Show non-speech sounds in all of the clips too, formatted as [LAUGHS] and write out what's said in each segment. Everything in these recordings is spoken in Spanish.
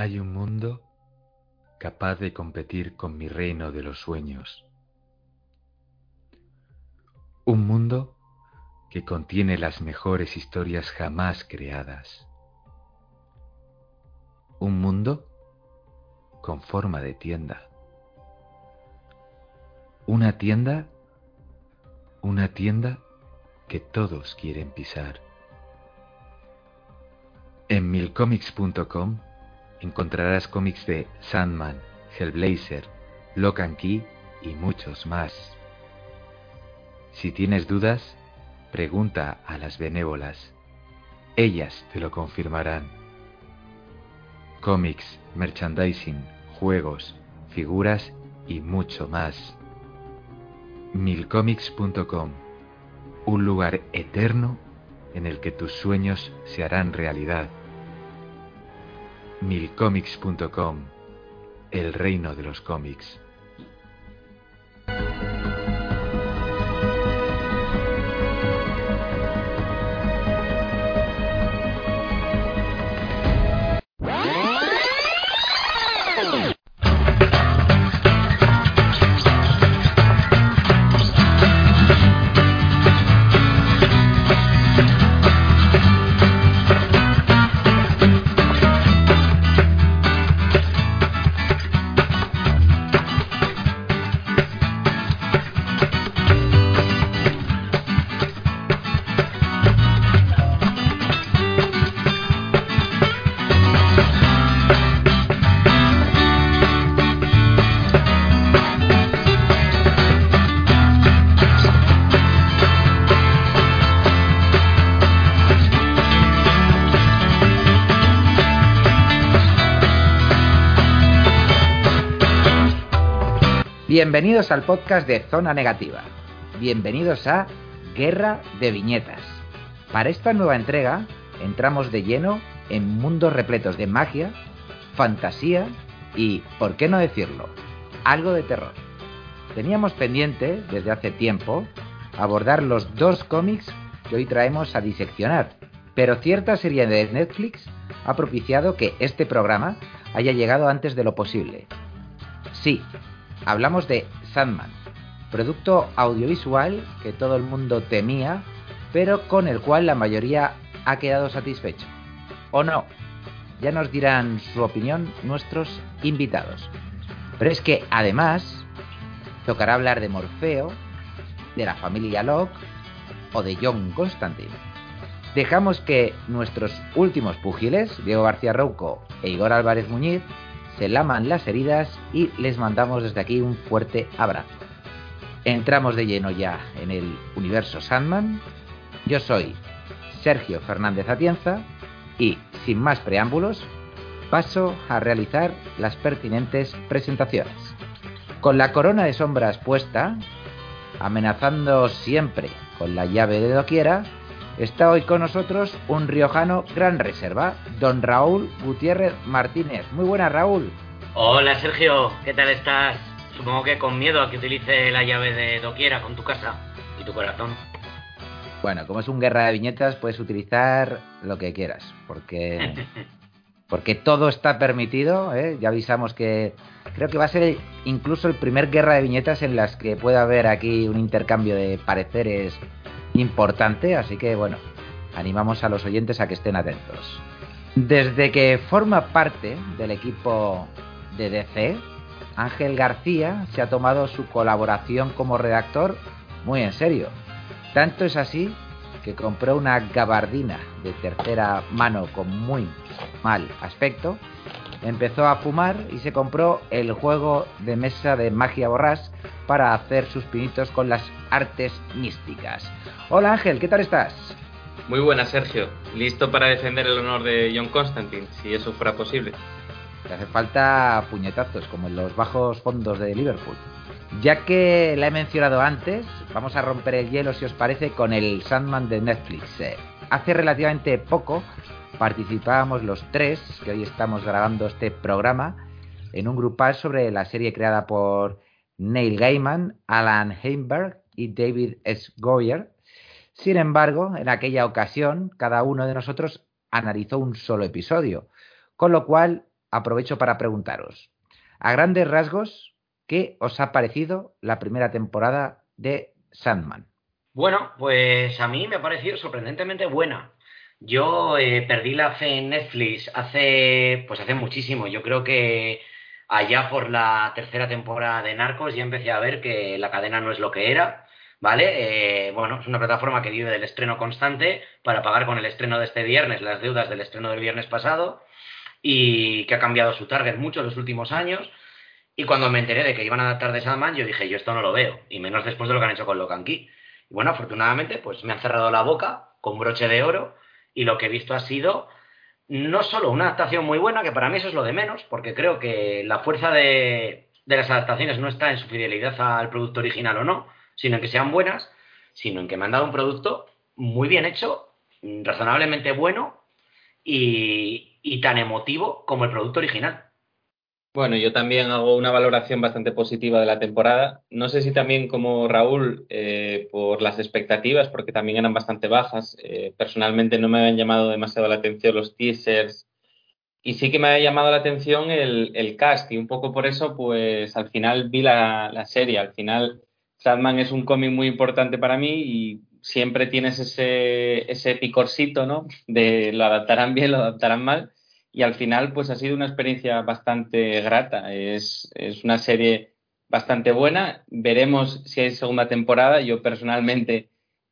Hay un mundo capaz de competir con mi reino de los sueños. Un mundo que contiene las mejores historias jamás creadas. Un mundo con forma de tienda. Una tienda, una tienda que todos quieren pisar. En milcomics.com encontrarás cómics de Sandman, Hellblazer, Lock and Key y muchos más. Si tienes dudas, pregunta a las benévolas. Ellas te lo confirmarán. Cómics, merchandising, juegos, figuras y mucho más. milcomics.com, un lugar eterno en el que tus sueños se harán realidad milcomics.com, el reino de los cómics. Bienvenidos al podcast de Zona Negativa. Bienvenidos a Guerra de Viñetas. Para esta nueva entrega entramos de lleno en mundos repletos de magia, fantasía y, por qué no decirlo, algo de terror. Teníamos pendiente, desde hace tiempo, abordar los dos cómics que hoy traemos a diseccionar, pero cierta serie de Netflix ha propiciado que este programa haya llegado antes de lo posible. Sí, Hablamos de Sandman, producto audiovisual que todo el mundo temía, pero con el cual la mayoría ha quedado satisfecho. ¿O no? Ya nos dirán su opinión nuestros invitados. Pero es que además tocará hablar de Morfeo, de la familia Locke o de John Constantine. Dejamos que nuestros últimos púgiles, Diego García Rouco e Igor Álvarez Muñiz, se laman las heridas y les mandamos desde aquí un fuerte abrazo. Entramos de lleno ya en el universo Sandman. Yo soy Sergio Fernández Atienza y, sin más preámbulos, paso a realizar las pertinentes presentaciones. Con la corona de sombras puesta, amenazando siempre con la llave de doquiera, Está hoy con nosotros un riojano gran reserva, don Raúl Gutiérrez Martínez. Muy buenas, Raúl. Hola, Sergio. ¿Qué tal estás? Supongo que con miedo a que utilice la llave de doquiera con tu casa y tu corazón. Bueno, como es un guerra de viñetas, puedes utilizar lo que quieras, porque [LAUGHS] porque todo está permitido. ¿eh? Ya avisamos que creo que va a ser incluso el primer guerra de viñetas en las que pueda haber aquí un intercambio de pareceres importante, así que bueno, animamos a los oyentes a que estén atentos. Desde que forma parte del equipo de DC, Ángel García se ha tomado su colaboración como redactor muy en serio. Tanto es así que compró una gabardina de tercera mano con muy mal aspecto empezó a fumar y se compró el juego de mesa de magia borrás para hacer sus pinitos con las artes místicas. Hola Ángel, ¿qué tal estás? Muy buena, Sergio. Listo para defender el honor de John Constantine, si eso fuera posible. Te hace falta puñetazos, como en los bajos fondos de Liverpool. Ya que la he mencionado antes, vamos a romper el hielo, si os parece, con el Sandman de Netflix. Eh, hace relativamente poco participábamos los tres, que hoy estamos grabando este programa, en un grupal sobre la serie creada por Neil Gaiman, Alan Heinberg y David S. Goyer. Sin embargo, en aquella ocasión, cada uno de nosotros analizó un solo episodio, con lo cual aprovecho para preguntaros, a grandes rasgos, ¿qué os ha parecido la primera temporada de Sandman? Bueno, pues a mí me ha parecido sorprendentemente buena. Yo eh, perdí la fe en Netflix hace, pues hace muchísimo. Yo creo que allá por la tercera temporada de Narcos ya empecé a ver que la cadena no es lo que era, ¿vale? Eh, bueno, es una plataforma que vive del estreno constante para pagar con el estreno de este viernes las deudas del estreno del viernes pasado y que ha cambiado su target mucho en los últimos años. Y cuando me enteré de que iban a adaptar de Sandman, yo dije, yo esto no lo veo, y menos después de lo que han hecho con Locan Key. Y bueno, afortunadamente, pues me han cerrado la boca con broche de oro y lo que he visto ha sido no solo una adaptación muy buena, que para mí eso es lo de menos, porque creo que la fuerza de, las adaptaciones no está en su fidelidad al producto original o no, sino en que sean buenas, sino en que me han dado un producto muy bien hecho, razonablemente bueno y, tan emotivo como el producto original. Bueno, yo también hago una valoración bastante positiva de la temporada. No sé si también como Raúl eh, por las expectativas, porque también eran bastante bajas. Eh, personalmente no me habían llamado demasiado la atención los teasers y sí que me había llamado la atención el, cast y un poco por eso pues al final vi la, la serie. Al final Sandman es un cómic muy importante para mí y siempre tienes ese, ese picorcito, ¿no? De lo adaptarán bien, lo adaptarán mal y al final pues ha sido una experiencia bastante grata. Es, es una serie bastante buena. Veremos si hay segunda temporada. Yo personalmente,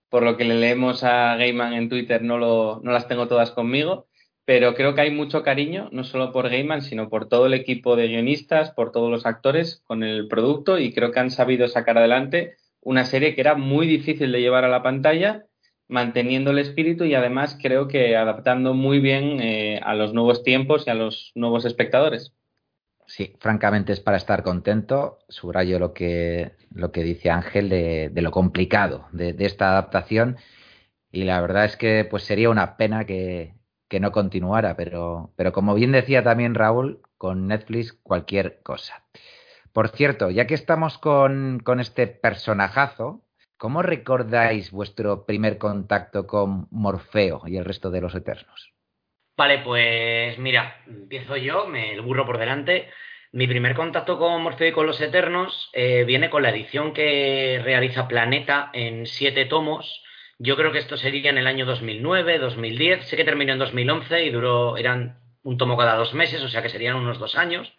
por lo que le leemos a Gaiman en Twitter, no, lo, no las tengo todas conmigo, pero creo que hay mucho cariño, no solo por Gaiman, sino por todo el equipo de guionistas, por todos los actores con el producto y creo que han sabido sacar adelante una serie que era muy difícil de llevar a la pantalla manteniendo el espíritu y además creo que adaptando muy bien eh, a los nuevos tiempos y a los nuevos espectadores. Sí, francamente es para estar contento. Subrayo lo que, lo que dice Ángel de, lo complicado de, esta adaptación. Y la verdad es que pues sería una pena que, que no continuara, pero, pero como bien decía también Raúl, con Netflix cualquier cosa. Por cierto, ya que estamos con, con este personajazo, ¿Cómo recordáis vuestro primer contacto con Morfeo y el resto de los Eternos? Vale, pues mira, empiezo yo, me el burro por delante. Mi primer contacto con Morfeo y con los Eternos eh, viene con la edición que realiza Planeta en siete tomos. Yo creo que esto sería en el año 2009, 2010. Sé que terminó en 2011 y duró, eran un tomo cada dos meses, o sea que serían unos dos años.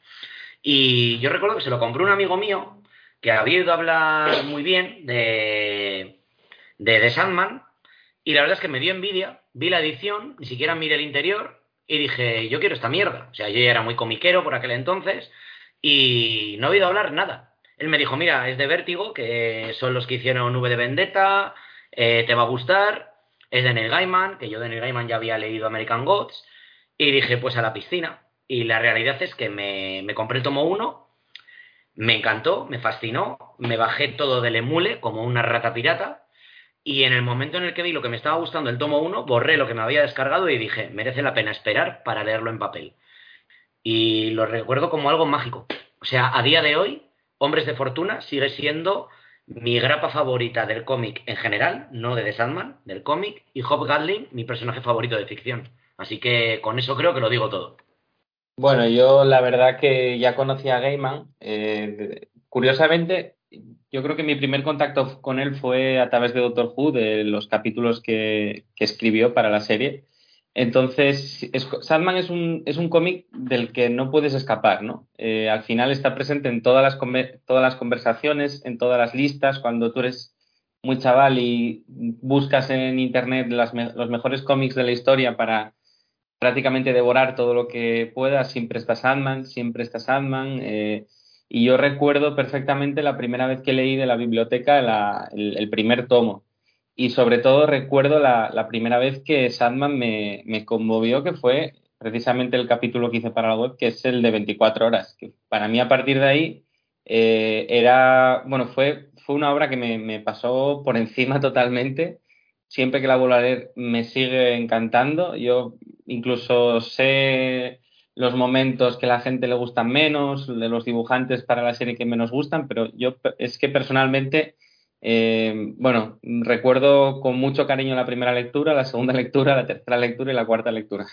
Y yo recuerdo que se lo compró un amigo mío que había ido a hablar muy bien de, de The Sandman y la verdad es que me dio envidia, vi la edición, ni siquiera miré el interior y dije, yo quiero esta mierda. O sea, yo ya era muy comiquero por aquel entonces y no he oído hablar nada. Él me dijo, mira, es de Vértigo, que son los que hicieron V de Vendetta, eh, te va a gustar, es de Neil Gaiman, que yo de Neil Gaiman ya había leído American Gods, y dije, pues a la piscina. Y la realidad es que me, me compré el tomo 1 me encantó, me fascinó, me bajé todo del emule como una rata pirata y en el momento en el que vi lo que me estaba gustando el tomo 1, borré lo que me había descargado y dije, merece la pena esperar para leerlo en papel. Y lo recuerdo como algo mágico. O sea, a día de hoy, Hombres de Fortuna sigue siendo mi grapa favorita del cómic en general, no de The Sandman, del cómic, y Hop Gatling, mi personaje favorito de ficción. Así que con eso creo que lo digo todo. Bueno, yo la verdad que ya conocía a Gaiman. Eh, curiosamente, yo creo que mi primer contacto con él fue a través de Doctor Who, de los capítulos que, escribió para la serie. Entonces, Sandman es un, es un cómic del que no puedes escapar, ¿no? Eh, al final está presente en todas las, todas las conversaciones, en todas las listas, cuando tú eres muy chaval y buscas en internet los mejores cómics de la historia para, prácticamente devorar todo lo que pueda. Siempre está Sandman, siempre está Sandman. Eh, y yo recuerdo perfectamente la primera vez que leí de la biblioteca el, primer tomo. Y sobre todo recuerdo la, primera vez que Sandman me, me, conmovió, que fue precisamente el capítulo que hice para la web, que es el de 24 horas. Que para mí, a partir de ahí, eh, era, bueno, fue, fue una obra que me, me, pasó por encima [LAUGHS] totalmente. Siempre que la vuelvo a leer me sigue encantando. Yo incluso sé los momentos que a la gente le gustan menos, de los dibujantes para la serie que menos gustan, pero yo es que personalmente, eh, bueno, recuerdo con mucho cariño la primera lectura, la segunda [LAUGHS] lectura, la tercera lectura y la cuarta lectura.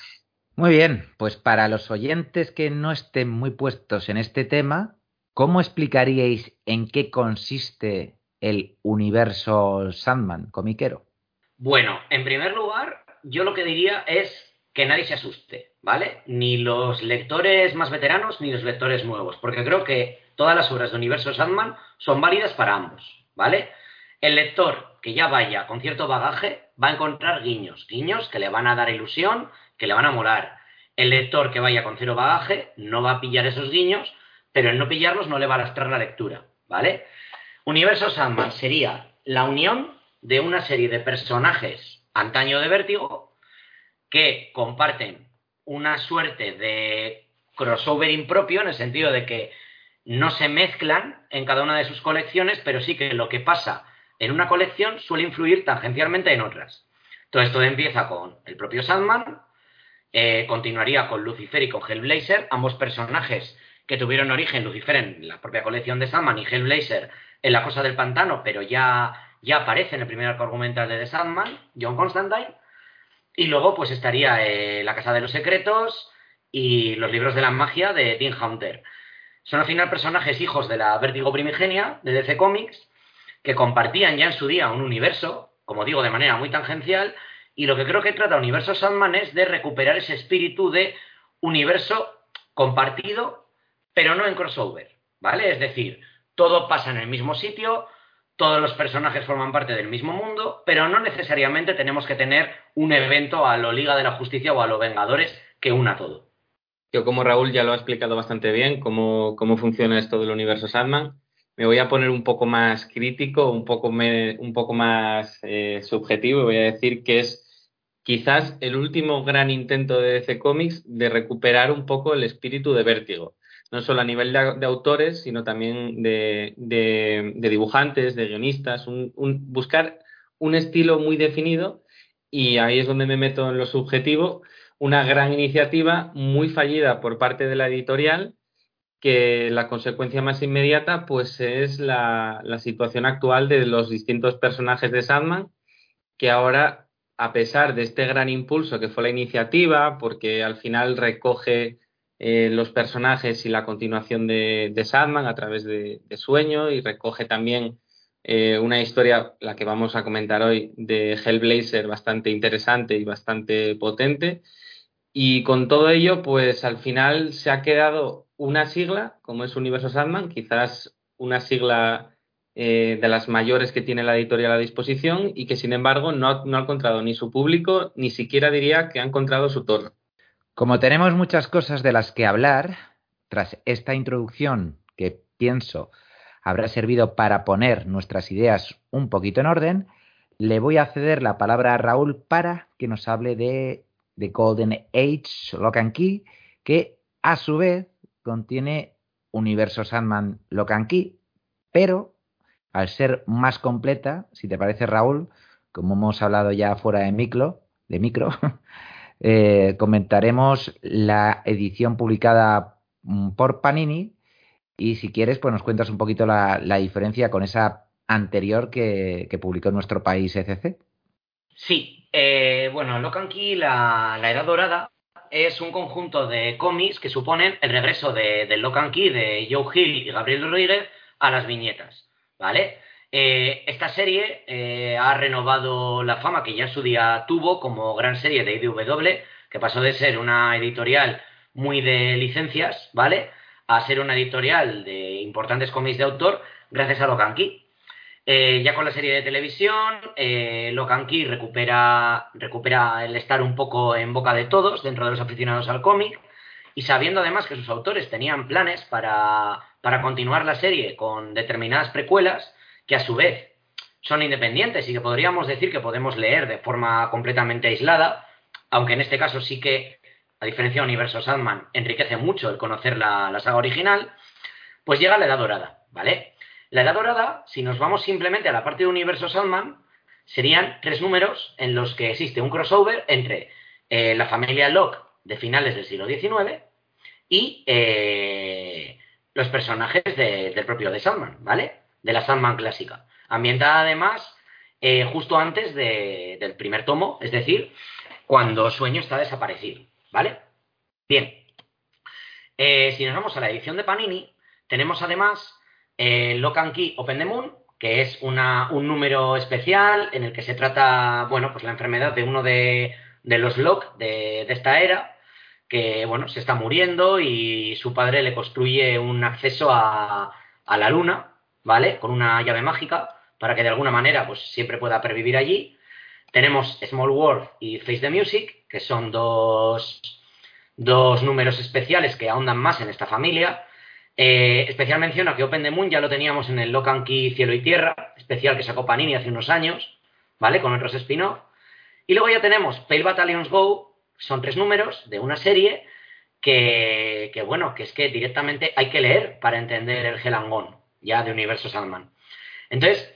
Muy bien, pues para los oyentes que no estén muy puestos en este tema, ¿cómo explicaríais en qué consiste el universo Sandman comiquero? Bueno, en primer lugar, yo lo que diría es que nadie se asuste, ¿vale? Ni los lectores más veteranos ni los lectores nuevos, porque creo que todas las obras de Universo Sandman son válidas para ambos, ¿vale? El lector que ya vaya con cierto bagaje va a encontrar guiños, guiños que le van a dar ilusión, que le van a molar. El lector que vaya con cero bagaje no va a pillar esos guiños, pero el no pillarlos no le va a lastrar la lectura, ¿vale? Universo Sandman sería la unión de una serie de personajes antaño de vértigo que comparten una suerte de crossover impropio en el sentido de que no se mezclan en cada una de sus colecciones, pero sí que lo que pasa en una colección suele influir tangencialmente en otras. Todo esto empieza con el propio Sandman, eh, continuaría con Lucifer y con Hellblazer, ambos personajes que tuvieron origen, Lucifer en la propia colección de Sandman y Hellblazer en La Cosa del Pantano, pero ya, ya aparece en el primer arco argumental de The Sandman, John Constantine. Y luego pues estaría eh, La Casa de los Secretos y los libros de la magia de Tim Hunter. Son al final personajes hijos de la Vértigo Primigenia de DC Comics que compartían ya en su día un universo, como digo, de manera muy tangencial, y lo que creo que trata Universo Sandman es de recuperar ese espíritu de universo compartido, pero no en crossover, ¿vale? Es decir, todo pasa en el mismo sitio, todos los personajes forman parte del mismo mundo, pero no necesariamente tenemos que tener un evento a lo Liga de la Justicia o a los Vengadores que una todo. Yo como Raúl ya lo ha explicado bastante bien cómo, cómo funciona esto del universo Sandman. Me voy a poner un poco más crítico, un poco, un poco más eh, subjetivo voy a decir que es quizás el último gran intento de DC Comics de recuperar un poco el espíritu de vértigo. No solo a nivel de, autores, sino también de, dibujantes, de guionistas, buscar un estilo muy definido. Y ahí es donde me meto en lo subjetivo, una gran iniciativa muy fallida por parte de la editorial que la consecuencia más inmediata pues es la, situación actual de los distintos personajes de Sandman que ahora a pesar de este gran impulso que fue la iniciativa porque al final recoge eh, los personajes y la continuación de, Sandman a través de, Sueño y recoge también eh, una historia, la que vamos a comentar hoy, de Hellblazer bastante interesante y bastante potente. Y con todo ello, pues al final se ha quedado una sigla, como es Universo Sandman, quizás una sigla eh, de las mayores que tiene la editorial a disposición y que sin embargo no, no ha encontrado ni su público, ni siquiera diría que ha encontrado su tono. Como tenemos muchas cosas de las que hablar, tras esta introducción que pienso habrá servido para poner nuestras ideas un poquito en orden, le voy a ceder la palabra a Raúl para que nos hable de The Golden Age Lock and Key, que a su vez contiene Universo Sandman Lock and Key, pero al ser más completa, si te parece Raúl, como hemos hablado ya fuera de micro, de micro [LAUGHS] eh, comentaremos la edición publicada mm, por Panini y si quieres, pues nos cuentas un poquito la, diferencia con esa anterior que, publicó en nuestro país ECC. Sí, eh, bueno, Locan Key, la, la, Edad Dorada, es un conjunto de cómics que suponen el regreso de, de Locan Key, de Joe Hill y Gabriel Rodríguez a las viñetas, ¿vale? Eh, esta serie eh, ha renovado la fama que ya en su día tuvo como gran serie de IDW, que pasó de ser una editorial muy de licencias, ¿vale? A ser una editorial de importantes cómics de autor gracias a Locan Eh, ya con la serie de televisión, eh, Locan Key recupera, recupera el estar un poco en boca de todos dentro de los aficionados al cómic y sabiendo además que sus autores tenían planes para, para continuar la serie con determinadas precuelas que a su vez son independientes y que podríamos decir que podemos leer de forma completamente aislada, aunque en este caso sí que, a diferencia de Universo Sandman, enriquece mucho el conocer la, la saga original, pues llega la Edad Dorada, ¿vale? La Edad Dorada, si nos vamos simplemente a la parte de Universo Sandman, serían tres números en los que existe un crossover entre eh, la familia Locke de finales del siglo XIX y eh, los personajes del propio de Sandman, ¿vale? De la Sandman clásica. Ambientada además eh, justo antes del primer tomo, es decir, cuando Sueño está desaparecido, ¿vale? Bien. si nos vamos a la edición de Panini, tenemos además eh, Locan Key Open the Moon, que es un número especial en el que se trata, bueno, pues la enfermedad de uno de, los Locke de, esta era, que, bueno, se está muriendo y su padre le construye un acceso a, la luna, ¿vale? Con una llave mágica para que de alguna manera, pues siempre pueda pervivir allí. Tenemos Small World y Face the Music, que son dos, dos números especiales que ahondan más en esta familia. Eh, especial mención a que Open the Moon ya lo teníamos en el Locan Key Cielo y Tierra, especial que sacó Panini hace unos años, ¿vale? Con otros spin-off. Y luego ya tenemos Pale Battalions Go, son tres números de una serie que, bueno, que es que directamente hay que leer para entender el Gelangón, ya de Universo Sandman. Entonces,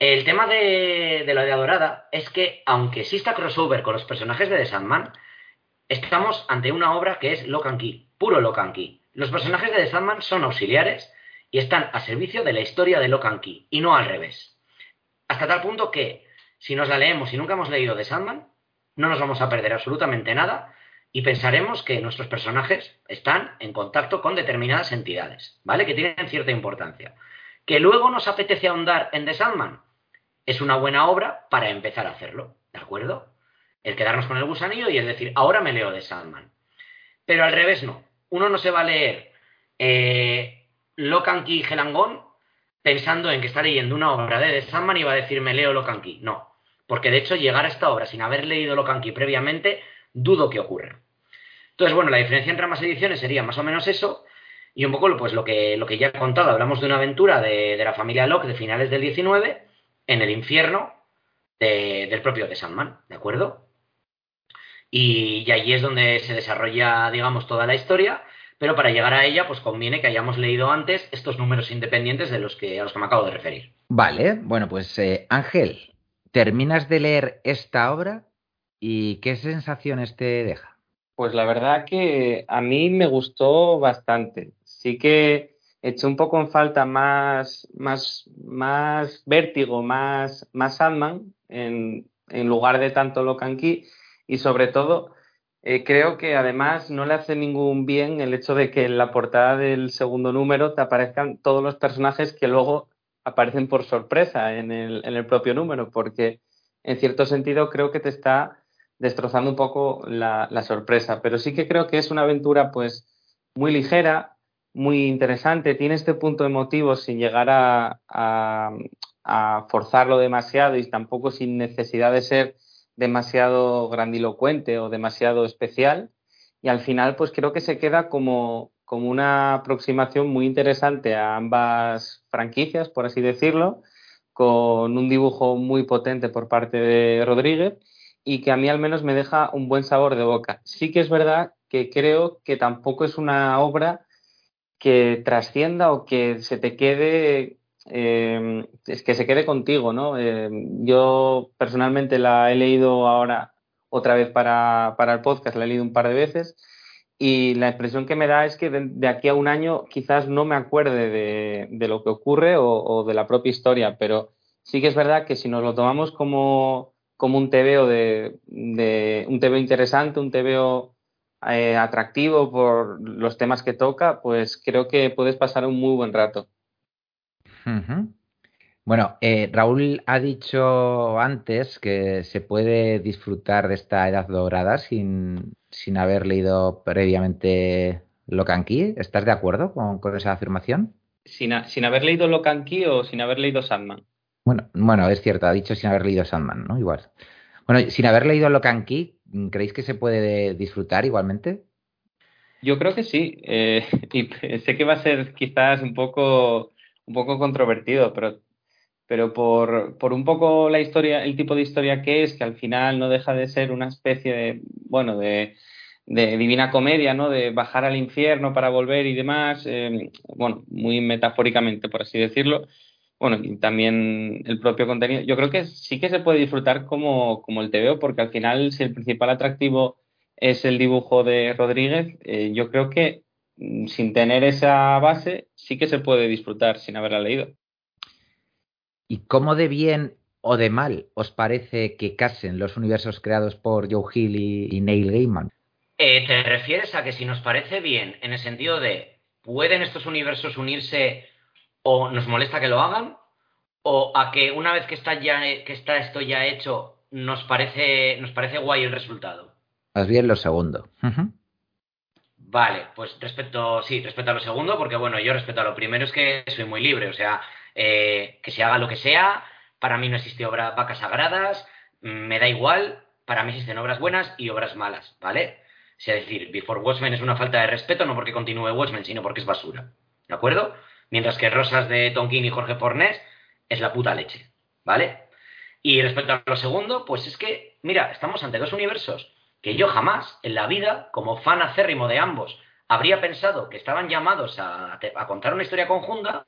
el tema de, de la de Adorada es que, aunque exista crossover con los personajes de The Sandman, estamos ante una obra que es Locan Key, puro Locan Key. Los personajes de The Sandman son auxiliares y están a servicio de la historia de Locan Key, y no al revés. Hasta tal punto que, si nos la leemos y nunca hemos leído The Sandman, no nos vamos a perder absolutamente nada y pensaremos que nuestros personajes están en contacto con determinadas entidades, ¿vale? Que tienen cierta importancia. Que luego nos apetece ahondar en The Sandman, es una buena obra para empezar a hacerlo, ¿de acuerdo? El quedarnos con el gusanillo y es decir, ahora me leo The Sandman. Pero al revés no uno no se va a leer eh, Locan Key Gelangón pensando en que está leyendo una obra de The Sandman y va a decirme leo Locan Key. No, porque de hecho llegar a esta obra sin haber leído Locan Key previamente, dudo que ocurra. Entonces, bueno, la diferencia entre ambas ediciones sería más o menos eso, y un poco pues, lo, que, lo que ya he contado. Hablamos de una aventura de, la familia Locke de finales del 19 en el infierno del propio de Sandman, ¿de acuerdo? Y, allí es donde se desarrolla, digamos, toda la historia, pero para llegar a ella, pues conviene que hayamos leído antes estos números independientes de los que, a los que me acabo de referir. Vale, bueno, pues eh, Ángel, ¿terminas de leer esta obra y qué sensaciones te deja? Pues la verdad que a mí me gustó bastante. Sí que eché un poco en falta más, más, más vértigo, más, más Sandman en, en lugar de tanto Locan Key y sobre todo eh, creo que además no le hace ningún bien el hecho de que en la portada del segundo número te aparezcan todos los personajes que luego aparecen por sorpresa en el, en el propio número, porque en cierto sentido creo que te está destrozando un poco la, sorpresa. Pero sí que creo que es una aventura pues muy ligera, muy interesante, tiene este punto emotivo sin llegar a, a forzarlo demasiado y tampoco sin necesidad de ser demasiado grandilocuente o demasiado especial y al final pues creo que se queda como, como una aproximación muy interesante a ambas franquicias, por así decirlo, con un dibujo muy potente por parte de Rodríguez y que a mí al menos me deja un buen sabor de boca. Sí que es verdad que creo que tampoco es una obra que trascienda o que se te quede eh, es que se quede contigo, ¿no? Eh, yo personalmente la he leído ahora otra vez para, el podcast, la he leído un par de veces y la impresión que me da es que de, aquí a un año quizás no me acuerde de, lo que ocurre o, de la propia historia, pero sí que es verdad que si nos lo tomamos como, como un TVO de, de un TVO interesante, un TVO eh, atractivo por los temas que toca, pues creo que puedes pasar un muy buen rato. Bueno, eh, Raúl ha dicho antes que se puede disfrutar de esta edad dorada sin, sin haber leído previamente Locan Key. ¿Estás de acuerdo con, esa afirmación? Sin, sin, haber leído Locan Key o sin haber leído Sandman. Bueno, bueno, es cierto, ha dicho sin haber leído Sandman, ¿no? Igual. Bueno, sin haber leído Locan Key, ¿creéis que se puede disfrutar igualmente? Yo creo que sí. Eh, [LAUGHS] y sé que va a ser quizás un poco, un poco controvertido, pero, pero por, por un poco la historia, el tipo de historia que es, que al final no deja de ser una especie de, bueno, de, de divina comedia, ¿no? De bajar al infierno para volver y demás, eh, bueno, muy metafóricamente, por así decirlo. Bueno, y también el propio contenido. Yo creo que sí que se puede disfrutar como, como el TVO, porque al final, si el principal atractivo es el dibujo de Rodríguez, eh, yo creo que sin tener esa base, sí que se puede disfrutar sin haberla leído. ¿Y cómo de bien o de mal os parece que casen los universos creados por Joe Hill y Neil Gaiman? Eh, ¿Te refieres a que si nos parece bien, en el sentido de, ¿pueden estos universos unirse o nos molesta que lo hagan? ¿O a que una vez que está, ya, que está esto ya hecho, nos parece, nos parece guay el resultado? Más bien lo segundo. Vale, pues respecto, sí, respecto a lo segundo, porque bueno, yo respecto a lo primero es que soy muy libre, o sea, eh, que se haga lo que sea, para mí no existe obra vacas sagradas, me da igual, para mí existen obras buenas y obras malas, ¿vale? es decir, Before Watchmen es una falta de respeto, no porque continúe Watchmen, sino porque es basura. ¿De acuerdo? Mientras que Rosas de Tonkin y Jorge Fornés es la puta leche. ¿Vale? Y respecto a lo segundo, pues es que, mira, estamos ante dos universos que yo jamás en la vida, como fan acérrimo de ambos, habría pensado que estaban llamados a, contar una historia conjunta.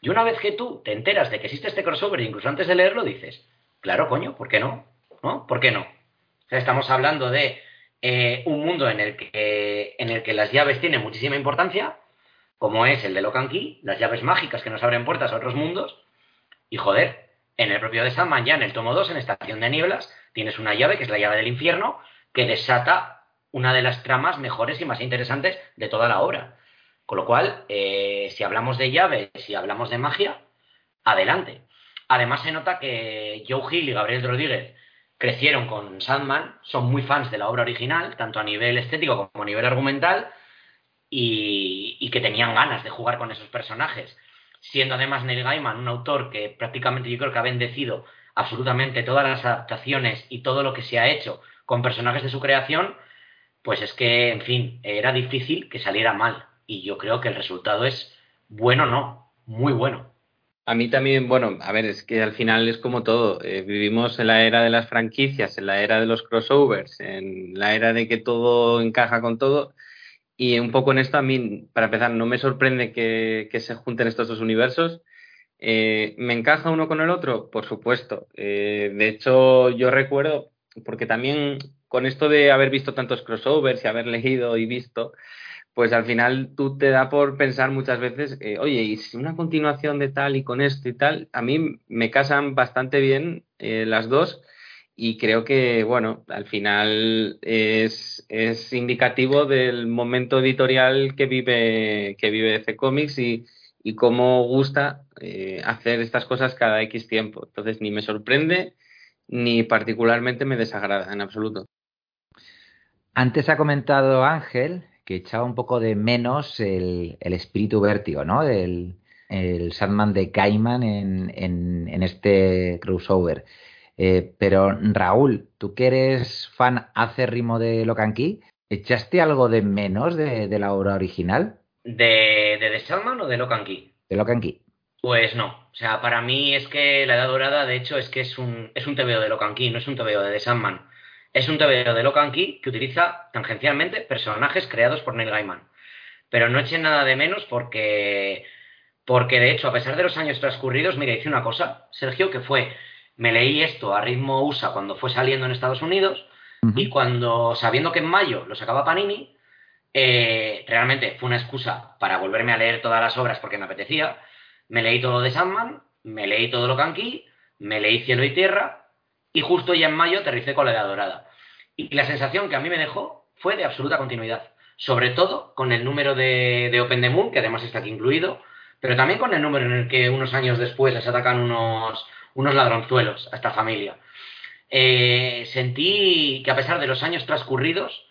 Y una vez que tú te enteras de que existe este crossover, incluso antes de leerlo, dices, claro, coño, ¿por qué no? ¿No? ¿Por qué no? Estamos hablando de eh, un mundo en el, que, en el que las llaves tienen muchísima importancia, como es el de Locan Key, las llaves mágicas que nos abren puertas a otros mundos. Y joder, en el propio de Sandman, ya en el tomo 2, en Estación de Nieblas, tienes una llave que es la llave del infierno, que desata una de las tramas mejores y más interesantes de toda la obra. Con lo cual, eh, si hablamos de llaves, si hablamos de magia, adelante. Además, se nota que Joe Hill y Gabriel Rodríguez crecieron con Sandman, son muy fans de la obra original, tanto a nivel estético como a nivel argumental, y, que tenían ganas de jugar con esos personajes. Siendo además Neil Gaiman un autor que prácticamente yo creo que ha bendecido absolutamente todas las adaptaciones y todo lo que se ha hecho con personajes de su creación, pues es que, en fin, era difícil que saliera mal. Y yo creo que el resultado es bueno, no, muy bueno. A mí también, bueno, a ver, es que al final es como todo. Eh, vivimos en la era de las franquicias, en la era de los crossovers, en la era de que todo encaja con todo. Y un poco en esto a mí, para empezar, no me sorprende que, se junten estos dos universos. Eh, ¿Me encaja uno con el otro? Por supuesto. Eh, de hecho, yo recuerdo, porque también con esto de haber visto tantos crossovers y haber leído y visto, pues al final tú te da por pensar muchas veces, eh, oye, y si una continuación de tal y con esto y tal, a mí me casan bastante bien eh, las dos y creo que, bueno, al final es, es, indicativo del momento editorial que vive, que vive Comics y, y cómo gusta eh, hacer estas cosas cada X tiempo. Entonces, ni me sorprende ni particularmente me desagrada en absoluto. Antes ha comentado Ángel que echaba un poco de menos el, espíritu vértigo, ¿no? El, el Sandman de Gaiman en, en, este crossover. Eh, pero Raúl, tú que eres fan acérrimo de Locan Key, ¿echaste algo de menos de, la obra original? ¿De, de The Sandman o de Locan Key? De Locan Key. Pues no. O sea, para mí es que La Edad Dorada, de hecho, es que es un, es un TVO de Locan Key, no es un TVO de The Sandman. Es un TVO de Locan Key que utiliza tangencialmente personajes creados por Neil Gaiman. Pero no echen nada de menos porque, porque de hecho, a pesar de los años transcurridos, mira, hice una cosa, Sergio, que fue, me leí esto a ritmo USA cuando fue saliendo en Estados Unidos y cuando, sabiendo que en mayo lo sacaba Panini, eh, realmente fue una excusa para volverme a leer todas las obras porque me apetecía. Me leí todo de Sandman, me leí todo Locan Key, me leí Cielo y Tierra y justo ya en mayo aterricé con la edad dorada. Y la sensación que a mí me dejó fue de absoluta continuidad, sobre todo con el número de, de Open the Moon, que además está aquí incluido, pero también con el número en el que unos años después les atacan unos, unos ladronzuelos a esta familia. Eh, sentí que a pesar de los años transcurridos,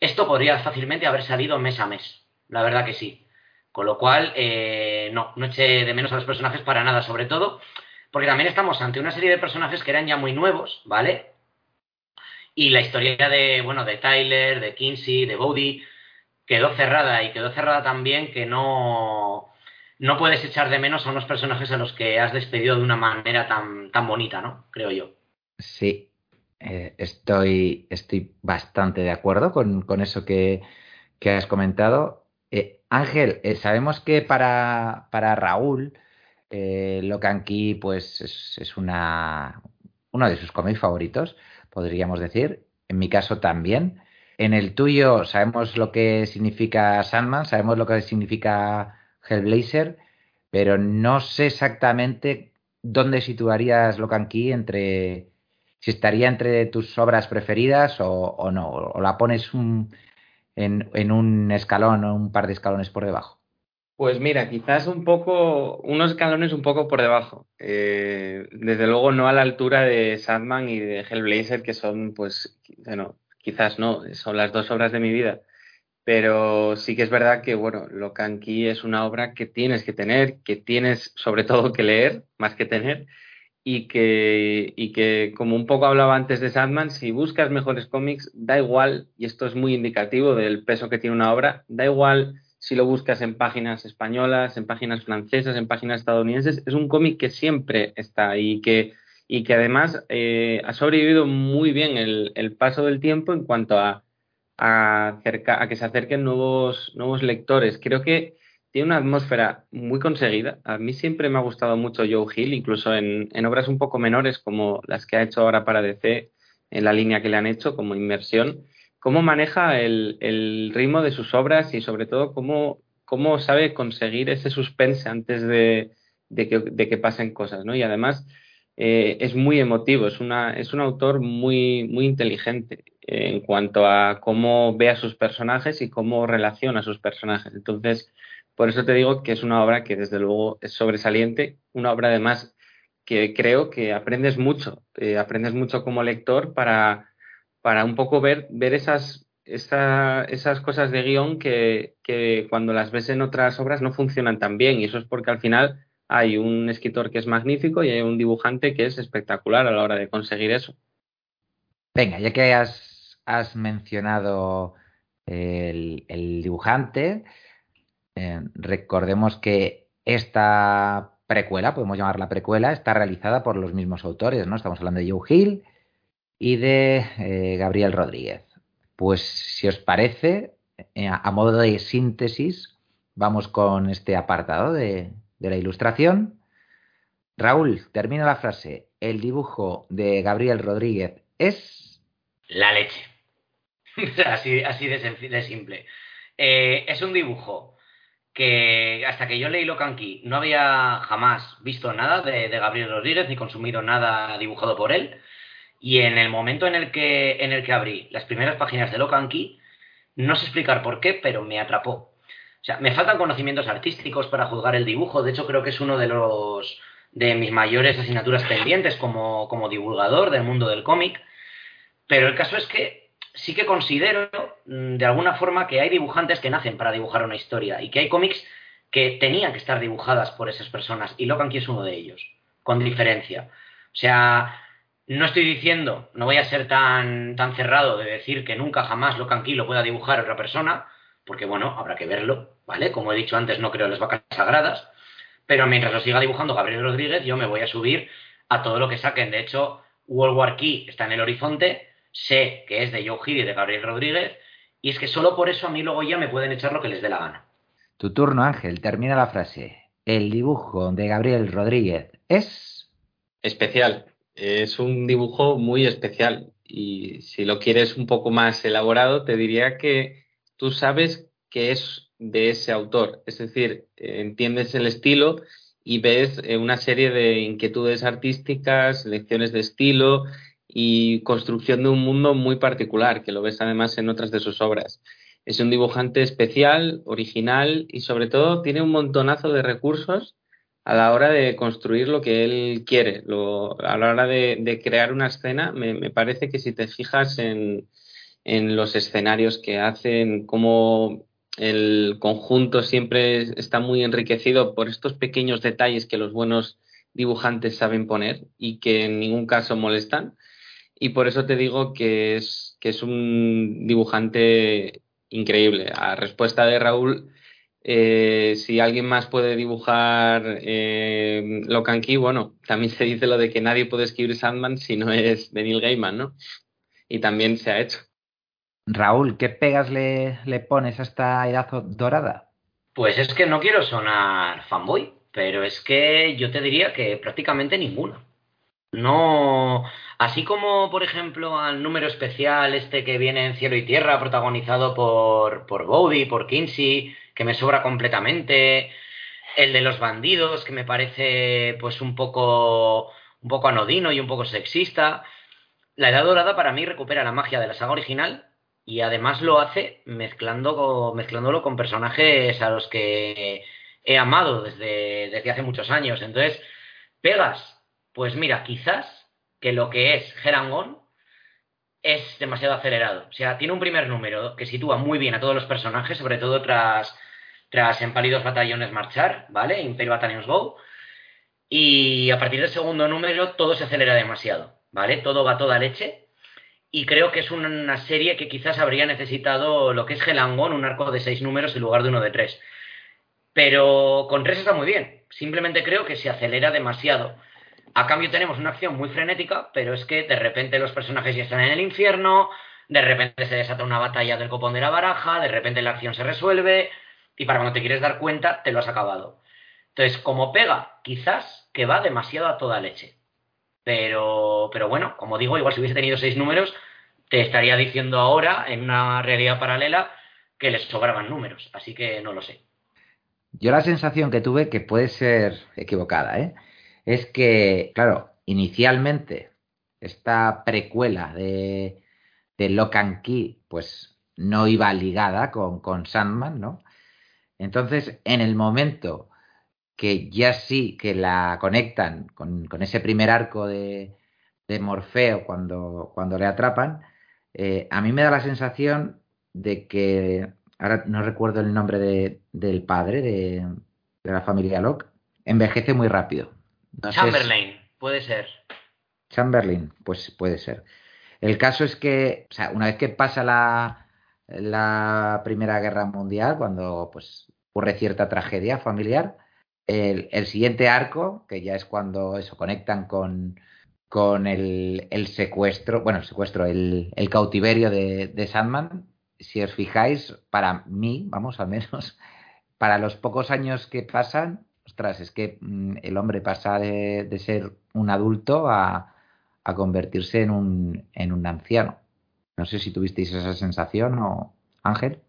esto podría fácilmente haber salido mes a mes. La verdad que sí. Con lo cual, eh, no, no eché de menos a los personajes para nada, sobre todo porque también estamos ante una serie de personajes que eran ya muy nuevos, ¿vale? Y la historia de, bueno, de Tyler, de Kinsey, de Bodhi, quedó cerrada y quedó cerrada también que no, no puedes echar de menos a unos personajes a los que has despedido de una manera tan, tan bonita, ¿no? Creo yo. Sí, eh, estoy, estoy bastante de acuerdo con, eso que, has comentado. Eh, Ángel, eh, sabemos que para, para Raúl, eh, Locan Key pues, es, es, una, uno de sus cómics favoritos, podríamos decir. En mi caso también. En el tuyo sabemos lo que significa Sandman, sabemos lo que significa Hellblazer, pero no sé exactamente dónde situarías Locan Key entre si estaría entre tus obras preferidas o, no, o la pones un, en, un escalón o un par de escalones por debajo. Pues mira, quizás un poco, unos escalones un poco por debajo. Eh, desde luego no a la altura de Sandman y de Hellblazer, que son, pues, bueno, quizás no, son las dos obras de mi vida. Pero sí que es verdad que, bueno, Locan Key es una obra que tienes que tener, que tienes sobre todo que leer, más que tener, y que, y que como un poco hablaba antes de Sandman, si buscas mejores cómics, da igual, y esto es muy indicativo del peso que tiene una obra, da igual si lo buscas en páginas españolas, en páginas francesas, en páginas estadounidenses, es un cómic que siempre está y que, y que además eh, ha sobrevivido muy bien el, paso del tiempo en cuanto a, a, a, que se acerquen nuevos, nuevos lectores. Creo que tiene una atmósfera muy conseguida. A mí siempre me ha gustado mucho Joe Hill, incluso en, en obras un poco menores como las que ha hecho ahora para DC, en la línea que le han hecho como inmersión cómo maneja el, ritmo de sus obras y sobre todo cómo, cómo sabe conseguir ese suspense antes de, que, pasen cosas, ¿no? Y además eh, es muy emotivo, es, una, es un autor muy, muy inteligente en cuanto a cómo ve a sus personajes y cómo relaciona a sus personajes. Entonces, por eso te digo que es una obra que desde luego es sobresaliente, una obra además que creo que aprendes mucho, eh, aprendes mucho como lector para para un poco ver, ver esas, esas cosas de guion que, que, cuando las ves en otras obras no funcionan tan bien. Y eso es porque al final hay un escritor que es magnífico y hay un dibujante que es espectacular a la hora de conseguir eso. Venga, ya que has, has mencionado el, dibujante, eh, recordemos que esta precuela, podemos llamarla precuela, está realizada por los mismos autores, ¿no? Estamos hablando de Joe Hill, y de eh, Gabriel Rodríguez. Pues si os parece, eh, a modo de síntesis, vamos con este apartado de, la ilustración. Raúl, termina la frase. El dibujo de Gabriel Rodríguez es... La leche. [LAUGHS] así, así de, simple. Es un dibujo que hasta que yo leí Locanqui no había jamás visto nada de, Gabriel Rodríguez ni consumido nada dibujado por él. Y en el momento en el que, en el que abrí las primeras páginas de Locan Key, no sé explicar por qué, pero me atrapó. O sea, me faltan conocimientos artísticos para juzgar el dibujo. De hecho, creo que es uno de los de mis mayores asignaturas pendientes como, como divulgador del mundo del cómic. Pero el caso es que sí que considero mm, de alguna forma que hay dibujantes que nacen para dibujar una historia y que hay cómics que tenían que estar dibujadas por esas personas. Y Locan Key es uno de ellos, con diferencia. O sea, no estoy diciendo, no voy a ser tan, tan cerrado de decir que nunca jamás lo lo pueda dibujar otra persona, porque bueno, habrá que verlo, ¿vale? Como he dicho antes, no creo en las vacas sagradas, pero mientras lo siga dibujando Gabriel Rodríguez, yo me voy a subir a todo lo que saquen. De hecho, World War Key está en el horizonte, sé que es de Joe Hill y de Gabriel Rodríguez, y es que solo por eso a mí luego ya me pueden echar lo que les dé la gana. Tu turno, Ángel, termina la frase. El dibujo de Gabriel Rodríguez es... Especial es un dibujo muy especial y si lo quieres un poco más elaborado, te diría que tú sabes que es de ese autor, es decir, entiendes el estilo y ves eh, una serie de inquietudes artísticas, lecciones de estilo y construcción de un mundo muy particular, que lo ves además en otras de sus obras. Es un dibujante especial, original y sobre todo tiene un montonazo de recursos a la hora de construir lo que él quiere, a la hora de, crear una escena, me, parece que si te fijas en, los escenarios que hacen, cómo el conjunto siempre está muy enriquecido por estos pequeños detalles que los buenos dibujantes saben poner y que en ningún caso molestan. Y por eso te digo que es, que es un dibujante increíble. A respuesta de Raúl, eh, si alguien más puede dibujar eh, Locan Key, bueno, también [LAUGHS] se dice lo de que nadie puede escribir Sandman si no es de Neil Gaiman, ¿no? Y también se ha hecho. Raúl, ¿qué pegas le, le pones a esta edad dorada? Pues es que no quiero sonar fanboy, pero es que yo te diría que prácticamente ninguna. No, así como por ejemplo al número especial este que viene en Cielo y Tierra, protagonizado por, por Bowdy, por Kinsey, que me sobra completamente, el de los bandidos, que me parece pues un poco, un poco anodino y un poco sexista. La Edad Dorada para mí recupera la magia de la saga original y además lo hace mezclando, mezclándolo con personajes a los que he amado desde, desde hace muchos años. Entonces, pegas pues mira, quizás que lo que es Gerangon es demasiado acelerado. O sea, tiene un primer número que sitúa muy bien a todos los personajes, sobre todo tras, tras en Pálidos Batallones marchar, ¿vale? Imperio Battalions Go. Y a partir del segundo número todo se acelera demasiado, ¿vale? Todo va toda leche. Y creo que es una serie que quizás habría necesitado lo que es Gelangon, un arco de seis números en lugar de uno de tres. Pero con tres está muy bien. Simplemente creo que se acelera demasiado. A cambio tenemos una acción muy frenética, pero es que de repente los personajes ya están en el infierno, de repente se desata una batalla del copón de la baraja, de repente la acción se resuelve y para cuando te quieres dar cuenta te lo has acabado. Entonces, como pega, quizás que va demasiado a toda leche. Pero, pero bueno, como digo, igual si hubiese tenido seis números, te estaría diciendo ahora, en una realidad paralela, que les sobraban números. Así que no lo sé. Yo la sensación que tuve, que puede ser equivocada, ¿eh? Es que, claro, inicialmente esta precuela de, de Lock and Key, pues no iba ligada con, con Sandman, ¿no? Entonces, en el momento que ya sí que la conectan con, ese primer arco de, de Morfeo cuando, cuando le atrapan, eh, a mí me da la sensación de que, ahora no recuerdo el nombre de, del padre de, de la familia Locke, envejece muy rápido. Chamberlain, puede ser. Chamberlain, pues puede ser. El caso es que, o sea, una vez que pasa la, la Primera Guerra Mundial, cuando pues ocurre cierta tragedia familiar, el, el, siguiente arco, que ya es cuando eso conectan con, con el, el secuestro, bueno, el secuestro, el, el cautiverio de, de, Sandman, si os fijáis, para mí, vamos, al menos, [LAUGHS] para los pocos años que pasan, ostras, es que mm, el hombre pasa de, ser un adulto a, convertirse en un, en un anciano. No sé si tuvisteis esa sensación o Ángel.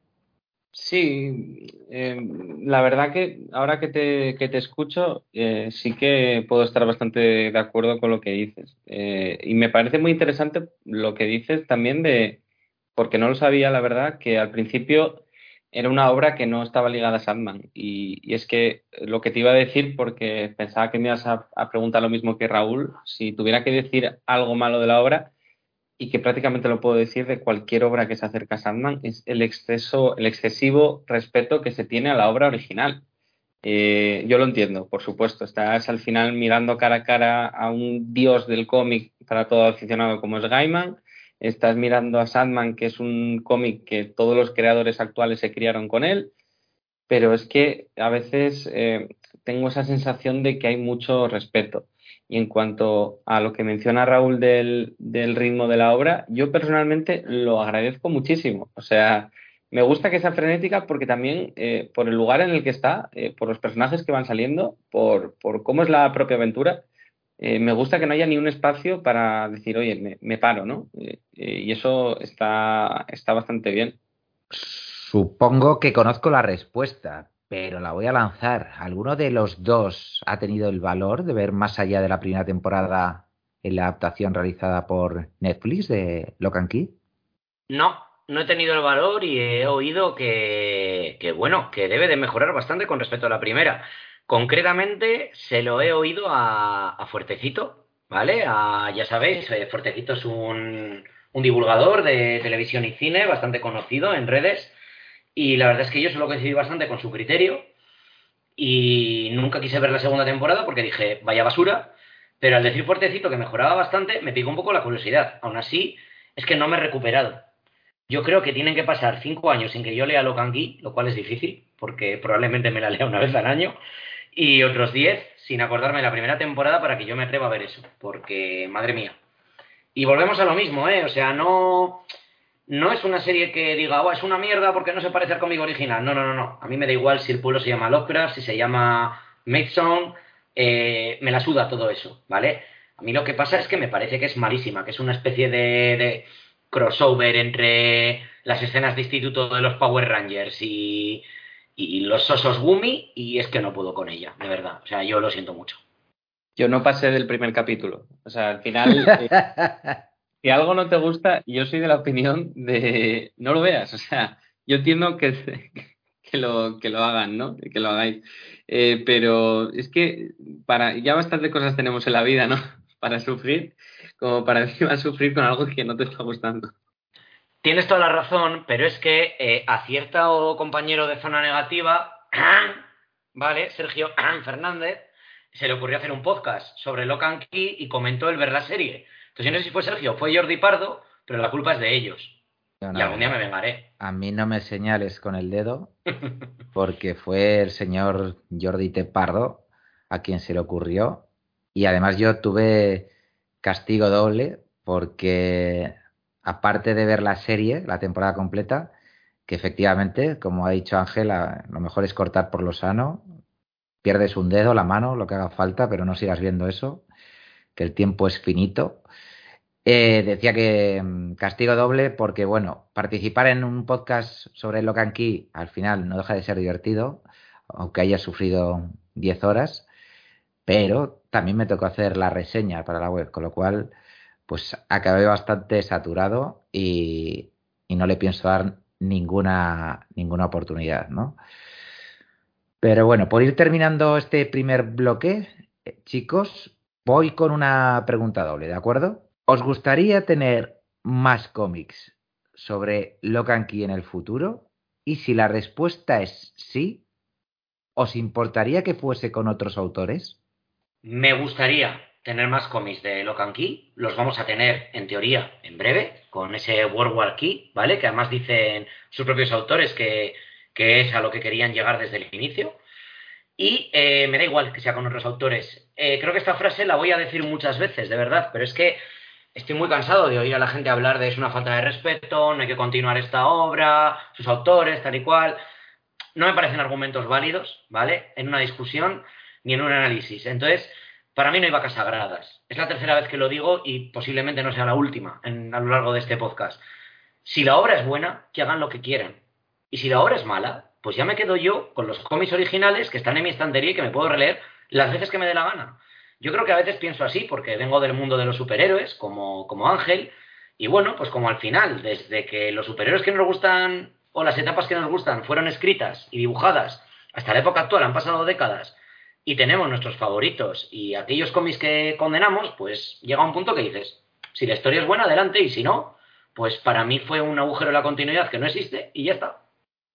Sí, eh, la verdad que ahora que te, que te escucho, eh, sí que puedo estar bastante de acuerdo con lo que dices. Eh, y me parece muy interesante lo que dices también de, porque no lo sabía, la verdad, que al principio era una obra que no estaba ligada a Sandman. Y, es que lo que te iba a decir, porque pensaba que me ibas a, preguntar lo mismo que Raúl, si tuviera que decir algo malo de la obra, y que prácticamente lo puedo decir de cualquier obra que se acerca a Sandman, es el exceso, el excesivo respeto que se tiene a la obra original. Eh, yo lo entiendo, por supuesto. Estás al final mirando cara a cara a un dios del cómic para todo aficionado como es Gaiman estás mirando a Sandman, que es un cómic que todos los creadores actuales se criaron con él, pero es que a veces eh, tengo esa sensación de que hay mucho respeto. Y en cuanto a lo que menciona Raúl del, ritmo de la obra, yo personalmente lo agradezco muchísimo. O sea, me gusta que sea frenética porque también eh, por el lugar en el que está, eh, por los personajes que van saliendo, por, por cómo es la propia aventura, eh, me gusta que no haya ni un espacio para decir, oye, me, paro, ¿no? Eh, eh, y eso está, está bastante bien. Supongo que conozco la respuesta, pero la voy a lanzar. ¿Alguno de los dos ha tenido el valor de ver más allá de la primera temporada en la adaptación realizada por Netflix de Locan Key? No, no he tenido el valor y he oído que, que, bueno, que debe de mejorar bastante con respecto a la primera. Concretamente, se lo he oído a, Fuertecito, ¿vale? ya sabéis, eh, Fuertecito es un, divulgador de televisión y cine bastante conocido en redes y la verdad es que yo solo coincidí bastante con su criterio y nunca quise ver la segunda temporada porque dije, vaya basura, pero al decir fuertecito que mejoraba bastante, me picó un poco la curiosidad. Aún así, es que no me he recuperado. Yo creo que tienen que pasar cinco años sin que yo lea Locan Key, lo cual es difícil, porque probablemente me la lea una vez al año, y otros diez sin acordarme de la primera temporada para que yo me atreva a ver eso, porque, madre mía. Y volvemos a lo mismo, ¿eh? O sea, no, no es una serie que diga, oh, es una mierda porque no se parece al cómic original. No, no, no, no. A mí me da igual si el pueblo se llama Lovecraft, si se llama Mason, eh, me la suda todo eso, ¿vale? A mí lo que pasa es que me parece que es malísima, que es una especie de, crossover entre las escenas de instituto de los Power Rangers y, los Sosos Gumi, y es que no puedo con ella, de verdad. O sea, yo lo siento mucho. Yo no pasé del primer capítulo. O sea, al final. [LAUGHS] Eh, si algo no te gusta, yo soy de la opinión de no lo veas. O sea, yo entiendo que, [LAUGHS] que, lo, que lo hagan, ¿no? Que lo hagáis. Eh, pero es que para ya bastante cosas tenemos en la vida, ¿no? [LAUGHS] Para sufrir, como para encima sufrir con algo que no te está gustando. Tienes toda la razón, pero es que eh, a cierto compañero de zona negativa, [CLEARS THROAT] ¿vale? Sergio [CLEARS THROAT] Fernández, se le ocurrió hacer un podcast sobre Locan Key y comentó el ver la serie. Entonces yo no sé si fue Sergio, fue Jordi Pardo, pero la culpa es de ellos. y algún día me vengaré. A mí no me señales con el dedo, [LAUGHS] porque fue el señor Jordi T. Pardo a quien se le ocurrió. Y además yo tuve castigo doble, porque aparte de ver la serie, la temporada completa, que efectivamente, como ha dicho Ángela, lo mejor es cortar por lo sano, pierdes un dedo, la mano, lo que haga falta, pero no sigas viendo eso, que el tiempo es finito. Eh, decía que mm, castigo doble porque, bueno, participar en un podcast sobre Locan Key al final no deja de ser divertido, aunque haya sufrido 10 horas, pero también me tocó hacer la reseña para la web, con lo cual, pues acabé bastante saturado y, y no le pienso dar ninguna, ninguna oportunidad, ¿no? Pero bueno, por ir terminando este primer bloque, eh, chicos, voy con una pregunta doble, ¿de acuerdo? ¿Os gustaría tener más cómics sobre Locan Key en el futuro? Y si la respuesta es sí, ¿os importaría que fuese con otros autores? Me gustaría tener más cómics de Locan Key. Los vamos a tener, en teoría, en breve, con ese World War Key, ¿vale? Que además dicen sus propios autores que, es a lo que querían llegar desde el inicio. Y eh, me da igual que sea con otros autores. Eh, creo que esta frase la voy a decir muchas veces, de verdad, pero es que estoy muy cansado de oír a la gente hablar de es una falta de respeto, no hay que continuar esta obra, sus autores, tal y cual. No me parecen argumentos válidos, ¿vale? En una discusión ni en un análisis. Entonces, para mí no hay vacas sagradas. Es la tercera vez que lo digo y posiblemente no sea la última en, a lo largo de este podcast. Si la obra es buena, que hagan lo que quieran. Y si la obra es mala, pues ya me quedo yo con los cómics originales que están en mi estantería y que me puedo releer las veces que me dé la gana. Yo creo que a veces pienso así porque vengo del mundo de los superhéroes, como, como Ángel, y bueno, pues como al final, desde que los superhéroes que nos gustan o las etapas que nos gustan fueron escritas y dibujadas hasta la época actual, han pasado décadas, y tenemos nuestros favoritos y aquellos cómics que condenamos, pues llega un punto que dices, si la historia es buena, adelante, y si no, pues para mí fue un agujero en la continuidad que no existe y ya está.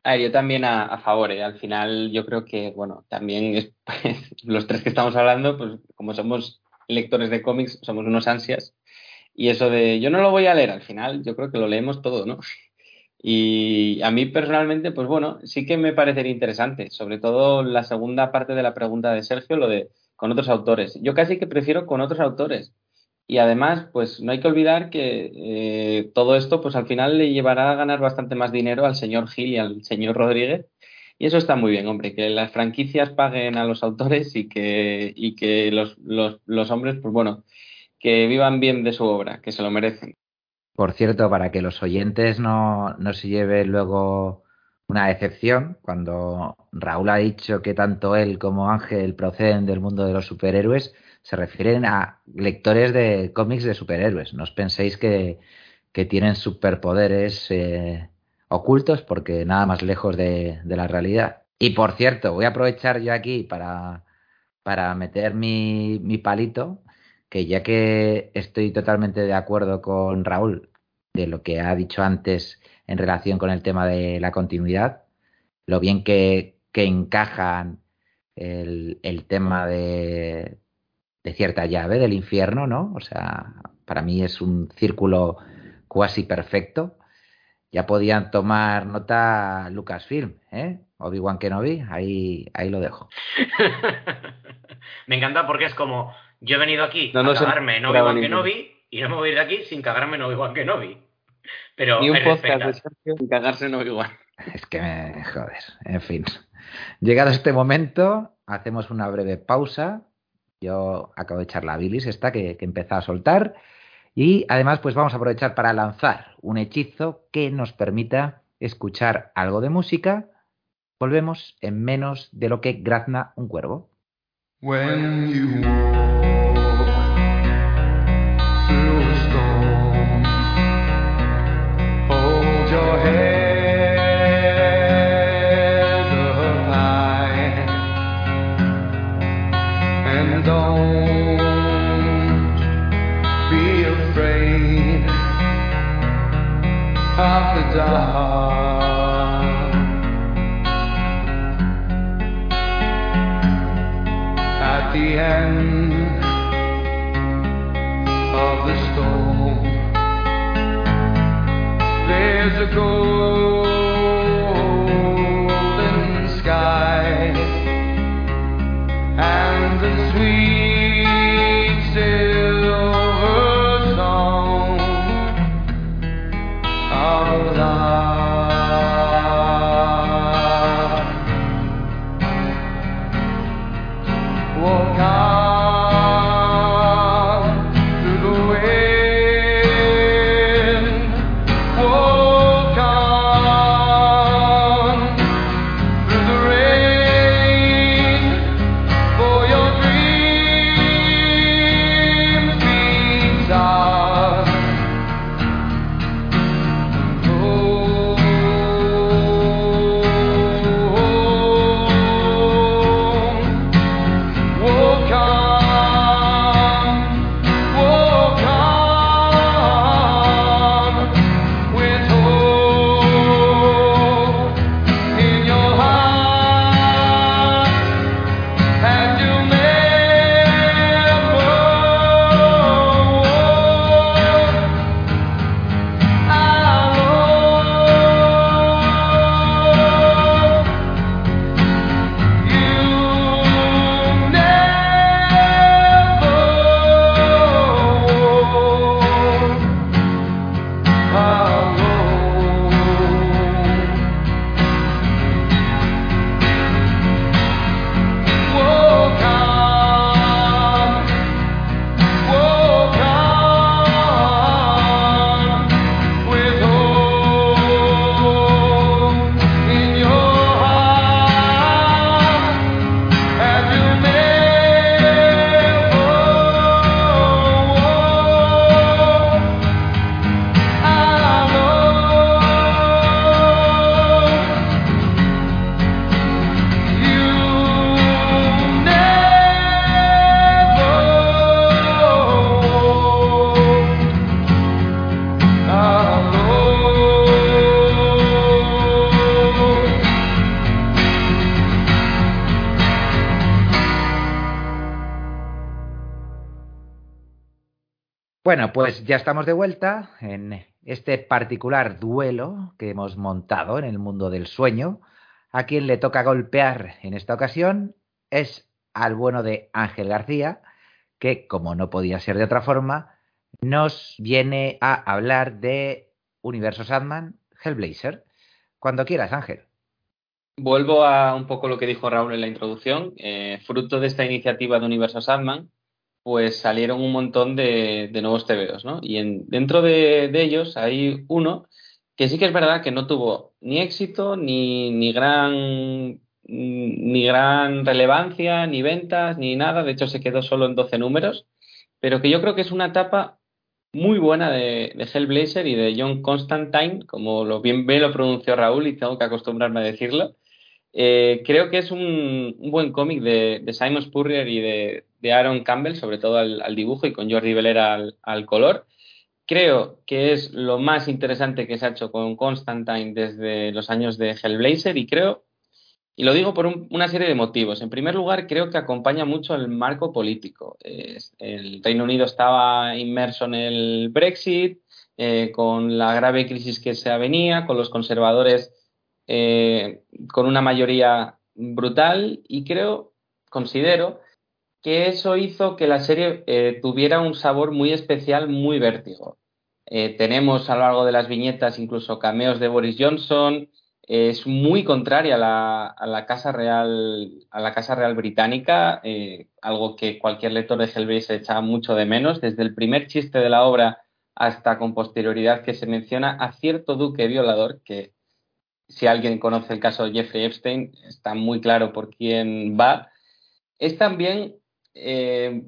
A yo también a, favor, ¿eh? al final yo creo que, bueno, también es, [LAUGHS] pues, los tres que estamos hablando, pues como somos lectores de cómics, somos unos ansias. Y eso de yo no lo voy a leer, al final yo creo que lo leemos todo, ¿no? [LAUGHS] Y a mí personalmente, pues bueno, sí que me parecería interesante, sobre todo la segunda parte de la pregunta de Sergio, lo de con otros autores. Yo casi que prefiero con otros autores, y además, pues no hay que olvidar que eh, todo esto, pues al final le llevará a ganar bastante más dinero al señor Gil y al señor Rodríguez. Y eso está muy bien, hombre, que las franquicias paguen a los autores y que, y que los, los, los hombres, pues bueno, que vivan bien de su obra, que se lo merecen. Por cierto, para que los oyentes no, no se lleven luego una decepción, cuando Raúl ha dicho que tanto él como Ángel proceden del mundo de los superhéroes, se refieren a lectores de cómics de superhéroes. No os penséis que, tienen superpoderes eh, ocultos porque nada más lejos de, la realidad. Y por cierto, voy a aprovechar yo aquí para, para meter mi, mi palito, que ya que estoy totalmente de acuerdo con Raúl de lo que ha dicho antes en relación con el tema de la continuidad, lo bien que, que encajan el, el tema de, de cierta llave del infierno, ¿no? O sea, para mí es un círculo cuasi perfecto. Ya podían tomar nota Lucasfilm, ¿eh? Obi-Wan Kenobi, ahí, ahí lo dejo. [LAUGHS] me encanta porque es como, yo he venido aquí a cagarme en Obi-Wan Kenobi y no me voy a ir de aquí sin cagarme en Obi-Wan Kenobi. Pero Ni un podcast de sin cagarse en Obi-Wan. Es que me... joder, en fin. Llegado este momento, hacemos una breve pausa. Yo acabo de echar la bilis esta que, que empezó a soltar. Y además, pues vamos a aprovechar para lanzar un hechizo que nos permita escuchar algo de música. Volvemos en menos de lo que grazna un cuervo. When you go. Pues ya estamos de vuelta en este particular duelo que hemos montado en el mundo del sueño. A quien le toca golpear en esta ocasión es al bueno de Ángel García, que, como no podía ser de otra forma, nos viene a hablar de Universo Sandman, Hellblazer. Cuando quieras, Ángel. Vuelvo a un poco lo que dijo Raúl en la introducción. Eh, fruto de esta iniciativa de Universo Sandman, pues salieron un montón de, nuevos TVOs, ¿no? Y en, dentro de, ellos hay uno que sí que es verdad que no tuvo ni éxito, ni, ni gran ni gran relevancia, ni ventas, ni nada. De hecho, se quedó solo en 12 números, pero que yo creo que es una etapa muy buena de, de Hellblazer y de John Constantine, como lo bien, bien lo pronunció Raúl y tengo que acostumbrarme a decirlo. Eh, creo que es un, buen cómic de, Simon Spurrier y de, Aaron Campbell, sobre todo al, dibujo y con Jordi Velera al, al, color. Creo que es lo más interesante que se ha hecho con Constantine desde los años de Hellblazer y creo Y lo digo por una serie de motivos. En primer lugar, creo que acompaña mucho el marco político. el Reino Unido estaba inmerso en el Brexit, eh, con la grave crisis que se avenía, con los conservadores eh, con una mayoría brutal y creo, considero, que eso hizo que la serie eh, tuviera un sabor muy especial, muy vértigo. tenemos a lo largo de las viñetas incluso cameos de Boris Johnson, es muy contraria a la, Casa Real, a la Casa Real británica, eh, algo que cualquier lector de Hellblazer echaba mucho de menos. Desde el primer chiste de la obra hasta con posterioridad que se menciona a cierto duque violador, que si alguien conoce el caso de Jeffrey Epstein, está muy claro por quién va. Es también, eh,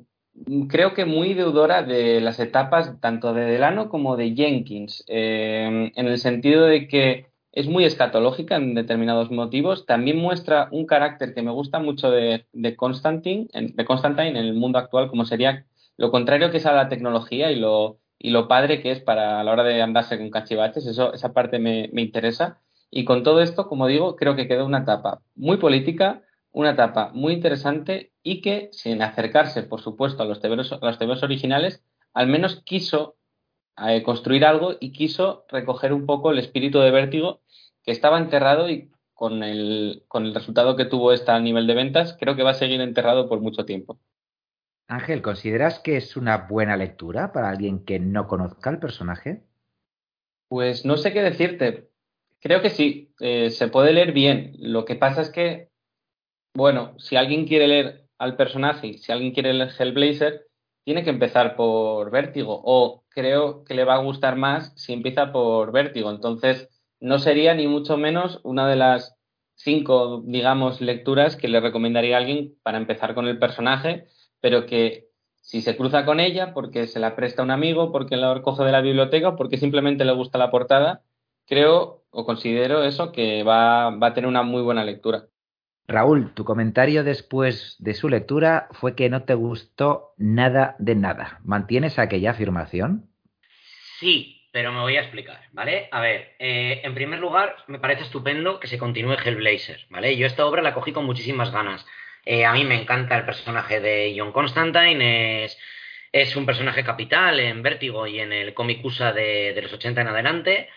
creo que muy deudora de las etapas tanto de Delano como de Jenkins, eh, en el sentido de que es muy escatológica en determinados motivos. También muestra un carácter que me gusta mucho de, Constantine, de Constantine en el mundo actual, como sería lo contrario que es a la tecnología y lo, y lo padre que es para a la hora de andarse con cachivaches. Eso, esa parte me, interesa. Y con todo esto, como digo, creo que quedó una etapa muy política, una etapa muy interesante y que, sin acercarse, por supuesto, a los teberos, a los originales, al menos quiso eh, construir algo y quiso recoger un poco el espíritu de vértigo que estaba enterrado y con el, con el resultado que tuvo esta a nivel de ventas, creo que va a seguir enterrado por mucho tiempo. Ángel, ¿consideras que es una buena lectura para alguien que no conozca el personaje? Pues no sé qué decirte. Creo que sí, eh, se puede leer bien. Lo que pasa es que, bueno, si alguien quiere leer al personaje, si alguien quiere leer Hellblazer, tiene que empezar por Vértigo o creo que le va a gustar más si empieza por Vértigo. Entonces, no sería ni mucho menos una de las cinco, digamos, lecturas que le recomendaría a alguien para empezar con el personaje, pero que si se cruza con ella porque se la presta un amigo, porque la recoge de la biblioteca, porque simplemente le gusta la portada, creo o considero eso que va, va a tener una muy buena lectura. Raúl, tu comentario después de su lectura fue que no te gustó nada de nada. ¿Mantienes aquella afirmación? Sí, pero me voy a explicar, ¿vale? A ver, eh, en primer lugar, me parece estupendo que se continúe Hellblazer, ¿vale? Yo esta obra la cogí con muchísimas ganas. Eh, a mí me encanta el personaje de John Constantine, es, es un personaje capital en Vértigo y en el cómic USA de, de los 80 en adelante.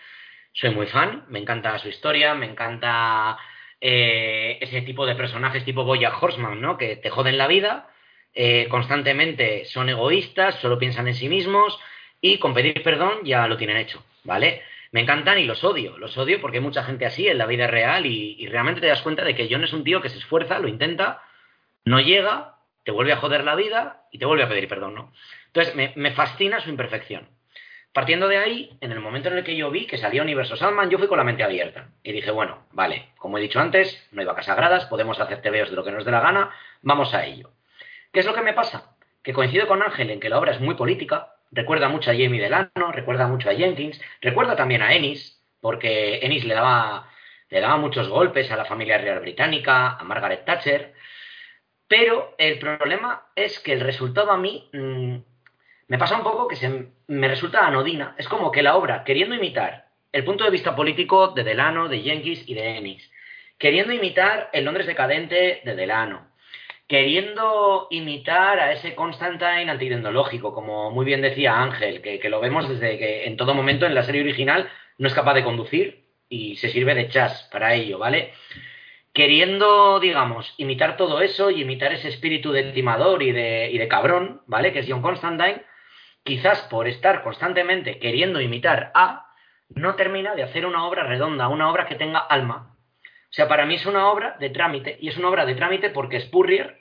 Soy muy fan, me encanta su historia, me encanta eh, ese tipo de personajes tipo Boya Horseman, ¿no? Que te joden la vida, eh, constantemente son egoístas, solo piensan en sí mismos y con pedir perdón ya lo tienen hecho, ¿vale? Me encantan y los odio, los odio porque hay mucha gente así en la vida real y, realmente te das cuenta de que John es un tío que se esfuerza, lo intenta, no llega, te vuelve a joder la vida y te vuelve a pedir perdón, ¿no? Entonces me fascina su imperfección. Partiendo de ahí, en el momento en el que yo vi que salía Universo Sandman, yo fui con la mente abierta. Y dije, bueno, vale, como he dicho antes, no hay vacas sagradas, podemos hacer tebeos de lo que nos dé la gana, vamos a ello. ¿Qué es lo que me pasa? Que coincido con Ángel en que la obra es muy política, recuerda mucho a Jamie Delano, recuerda mucho a Jenkins, recuerda también a Ennis, porque Ennis le daba, le daba muchos golpes a la familia real británica, a Margaret Thatcher, pero el problema es que el resultado a mí mm, me pasa un poco que se, me resulta anodina. Es como que la obra, queriendo imitar el punto de vista político de Delano, de Jenkins y de Ennis, queriendo imitar el Londres decadente de Delano, queriendo imitar a ese Constantine antidendológico, como muy bien decía Ángel, que, lo vemos desde que en todo momento en la serie original no es capaz de conducir y se sirve de chas para ello, ¿vale? Queriendo, digamos, imitar todo eso y imitar ese espíritu de timador y de, y de cabrón, ¿vale? Que es John Constantine, quizás por estar constantemente queriendo imitar a, no termina de hacer una obra redonda, una obra que tenga alma. O sea, para mí es una obra de trámite, y es una obra de trámite porque Spurrier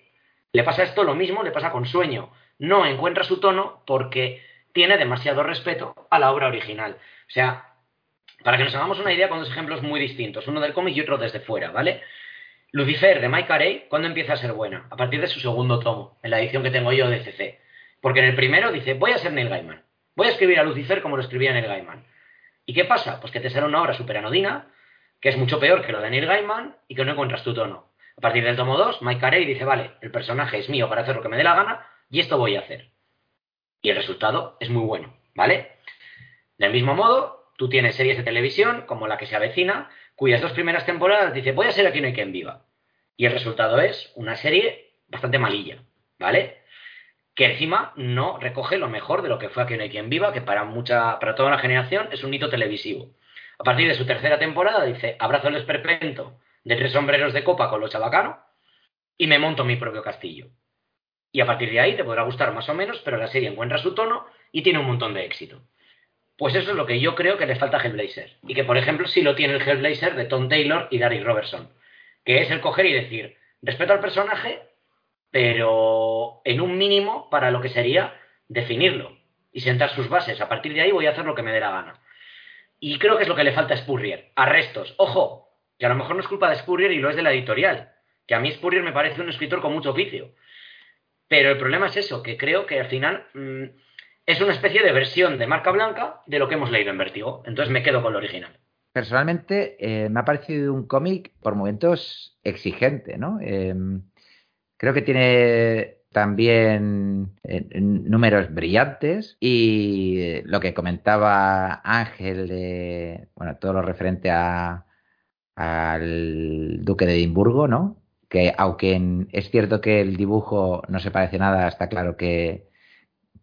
le pasa esto lo mismo, le pasa con sueño. No encuentra su tono porque tiene demasiado respeto a la obra original. O sea, para que nos hagamos una idea con dos ejemplos muy distintos, uno del cómic y otro desde fuera, ¿vale? Lucifer de Mike Carey, ¿cuándo empieza a ser buena? A partir de su segundo tomo, en la edición que tengo yo de CC. Porque en el primero dice, voy a ser Neil Gaiman. Voy a escribir a Lucifer como lo escribía Neil Gaiman. ¿Y qué pasa? Pues que te sale una obra súper anodina, que es mucho peor que la de Neil Gaiman y que no encuentras tu tono. A partir del tomo 2, Mike Carey dice, vale, el personaje es mío para hacer lo que me dé la gana y esto voy a hacer. Y el resultado es muy bueno, ¿vale? Del mismo modo, tú tienes series de televisión, como la que se avecina, cuyas dos primeras temporadas dice, voy a ser aquí no hay quien viva. Y el resultado es una serie bastante malilla, ¿vale? Que encima no recoge lo mejor de lo que fue Aquí no hay quien viva, que para mucha, para toda una generación es un hito televisivo. A partir de su tercera temporada dice, abrazo el esperpento de tres sombreros de copa con los chabacanos y me monto mi propio castillo. Y a partir de ahí te podrá gustar más o menos, pero la serie encuentra su tono y tiene un montón de éxito. Pues eso es lo que yo creo que le falta a Hellblazer. Y que, por ejemplo, sí lo tiene el Hellblazer de Tom Taylor y Gary Robertson. Que es el coger y decir, respeto al personaje, pero en un mínimo para lo que sería definirlo y sentar sus bases. A partir de ahí voy a hacer lo que me dé la gana. Y creo que es lo que le falta a Spurrier. Arrestos. Ojo, que a lo mejor no es culpa de Spurrier y lo es de la editorial. Que a mí Spurrier me parece un escritor con mucho oficio. Pero el problema es eso, que creo que al final mm, es una especie de versión de marca blanca de lo que hemos leído en Vertigo. Entonces me quedo con lo original. Personalmente eh, me ha parecido un cómic por momentos exigente, ¿no? Em, creo que tiene también eh, números brillantes y lo que comentaba Ángel de bueno todo lo referente a al duque de Edimburgo, ¿no? Que aunque es cierto que el dibujo no se parece nada, está claro que,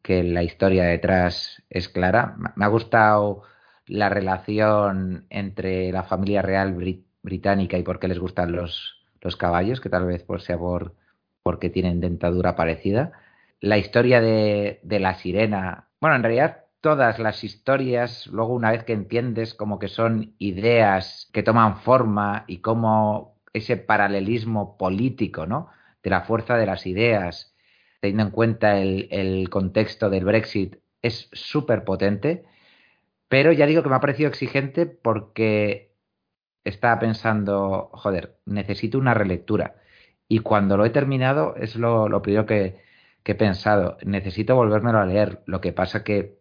que la historia detrás es clara. Me ha gustado la relación entre la familia real británica y por qué les gustan los, los caballos, que tal vez por sea por porque tienen dentadura parecida. La historia de, la sirena, bueno, en realidad todas las historias, luego una vez que entiendes como que son ideas que toman forma y cómo ese paralelismo político, ¿no? De la fuerza de las ideas, teniendo en cuenta el, el contexto del Brexit, es súper potente. Pero ya digo que me ha parecido exigente porque estaba pensando, joder, necesito una relectura. Y cuando lo he terminado, es lo, primero que, he pensado. Necesito volvérmelo a leer. Lo que pasa que,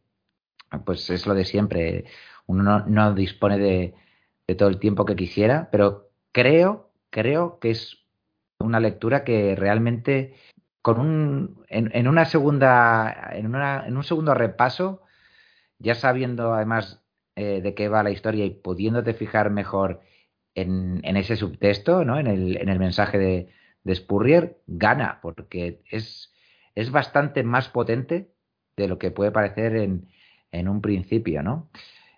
pues es lo de siempre. Uno no, dispone de, todo el tiempo que quisiera, pero creo, creo que es una lectura que realmente con un, en, una segunda, en, una, en un segundo repaso, ya sabiendo además eh, de qué va la historia y pudiéndote fijar mejor en, en ese subtexto, ¿no? en, el, en el mensaje de, de Spurrier gana, porque es, es bastante más potente de lo que puede parecer en, en un principio, ¿no?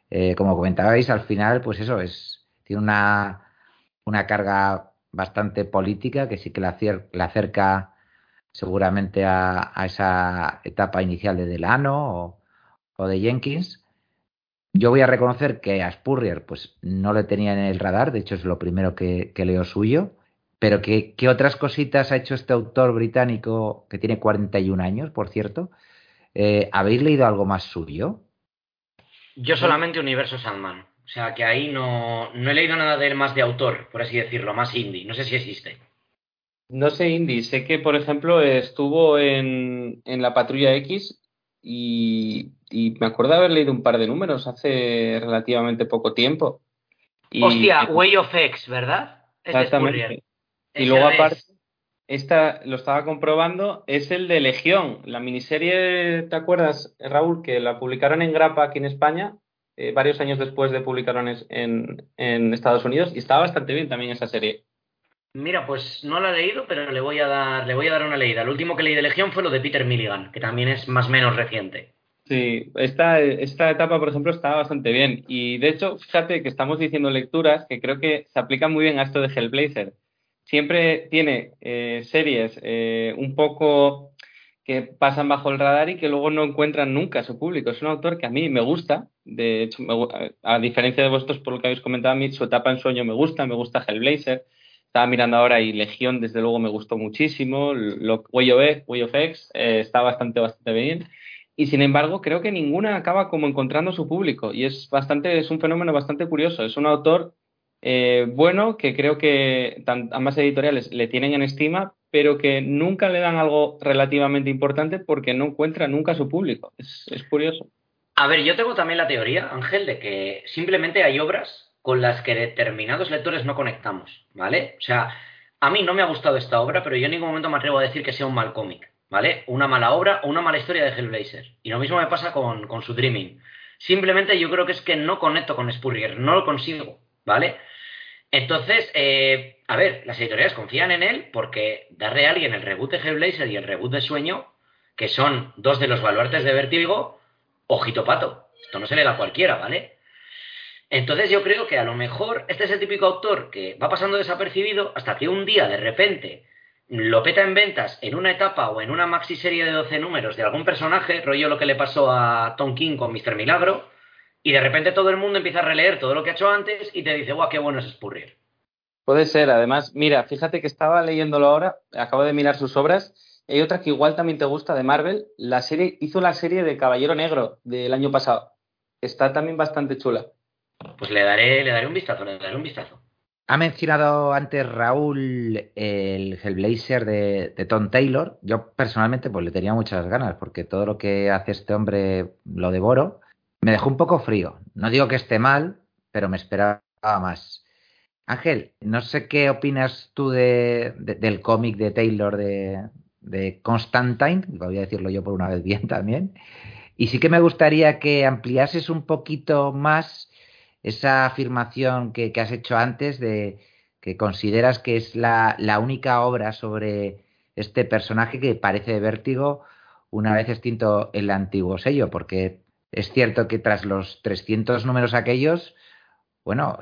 Eh, como comentabais, al final, pues eso, es, tiene una, una carga bastante política que sí que la, acerca seguramente a, a, esa etapa inicial de Delano o, de Jenkins. Yo voy a reconocer que a Spurrier pues no le tenía en el radar, de hecho es lo primero que leo suyo. Pero ¿qué, otras cositas ha hecho este autor británico que tiene 41 años, por cierto? Eh, ¿Habéis leído algo más suyo? Yo solamente Universo Sandman. O sea que ahí no, no he leído nada de él más de autor, por así decirlo, más indie. No sé si existe. No sé indie. Sé que, por ejemplo, estuvo en, en la Patrulla X y, me acuerdo haber leído un par de números hace relativamente poco tiempo. Hostia, Way of X, ¿verdad? Exactamente. Y luego aparte, esta lo estaba comprobando, es el de Legión, la miniserie, ¿te acuerdas, Raúl, que la publicaron en Grapa aquí en España, eh, varios años después de publicaron en, en Estados Unidos, y estaba bastante bien también esa serie. Mira, pues no la he leído, pero le voy a dar, le voy a dar una leída. Lo último que leí de Legión fue lo de Peter Milligan, que también es más o menos reciente. Sí, esta, esta etapa, por ejemplo, está bastante bien. Y de hecho, fíjate que estamos diciendo lecturas que creo que se aplican muy bien a esto de Hellblazer siempre tiene eh, series eh, un poco que pasan bajo el radar y que luego no encuentran nunca su público. Es un autor que a mí me gusta, de hecho, a diferencia de vosotros por lo que habéis comentado, a mí su etapa en sueño me gusta, me gusta Hellblazer, estaba mirando ahora y Legión desde luego me gustó muchísimo, lo, Way of, X eh, está bastante, bastante bien. Y sin embargo, creo que ninguna acaba como encontrando su público. Y es bastante, es un fenómeno bastante curioso. Es un autor eh, bueno, que creo que ambas editoriales le tienen en estima, pero que nunca le dan algo relativamente importante porque no encuentra nunca su público. Es, curioso. A ver, yo tengo también la teoría, Ángel, de que simplemente hay obras con las que determinados lectores no conectamos, ¿vale? O sea, a mí no me ha gustado esta obra, pero yo en ningún momento me atrevo a decir que sea un mal cómic, ¿vale? Una mala obra o una mala historia de Hellblazer. Y lo mismo me pasa con, con su Dreaming. Simplemente yo creo que es que no conecto con Spurrier, no lo consigo, ¿vale? Entonces, eh, a ver, las editoriales confían en él porque darle a alguien el reboot de Hellblazer y el reboot de Sueño, que son dos de los baluartes de Vértigo, ojito pato. Esto no se le da a cualquiera, ¿vale? Entonces yo creo que a lo mejor este es el típico autor que va pasando desapercibido hasta que un día de repente lo peta en ventas en una etapa o en una maxi serie de 12 números de algún personaje, rollo lo que le pasó a Tom King con Mr. Milagro, y de repente todo el mundo empieza a releer todo lo que ha hecho antes y te dice, guau, qué bueno es Spurrier. Puede ser, además, mira, fíjate que estaba leyéndolo ahora, acabo de mirar sus obras, hay otra que igual también te gusta de Marvel, la serie, hizo la serie de Caballero Negro del año pasado, está también bastante chula. Pues le daré, le daré un vistazo, le daré un vistazo. Ha mencionado antes Raúl el Hellblazer de, de, Tom Taylor. Yo personalmente pues le tenía muchas ganas porque todo lo que hace este hombre lo devoro. Me dejó un poco frío. No digo que esté mal, pero me esperaba más. Ángel, no sé qué opinas tú de, de, del cómic de Taylor de, Constantine, voy a decirlo yo por una vez bien [LAUGHS] también. Y sí que me gustaría que ampliases un poquito más esa afirmación que, que, has hecho antes de que consideras que es la, la, única obra sobre este personaje que parece de vértigo una vez extinto el antiguo sello, porque es cierto que tras los 300 números aquellos, bueno,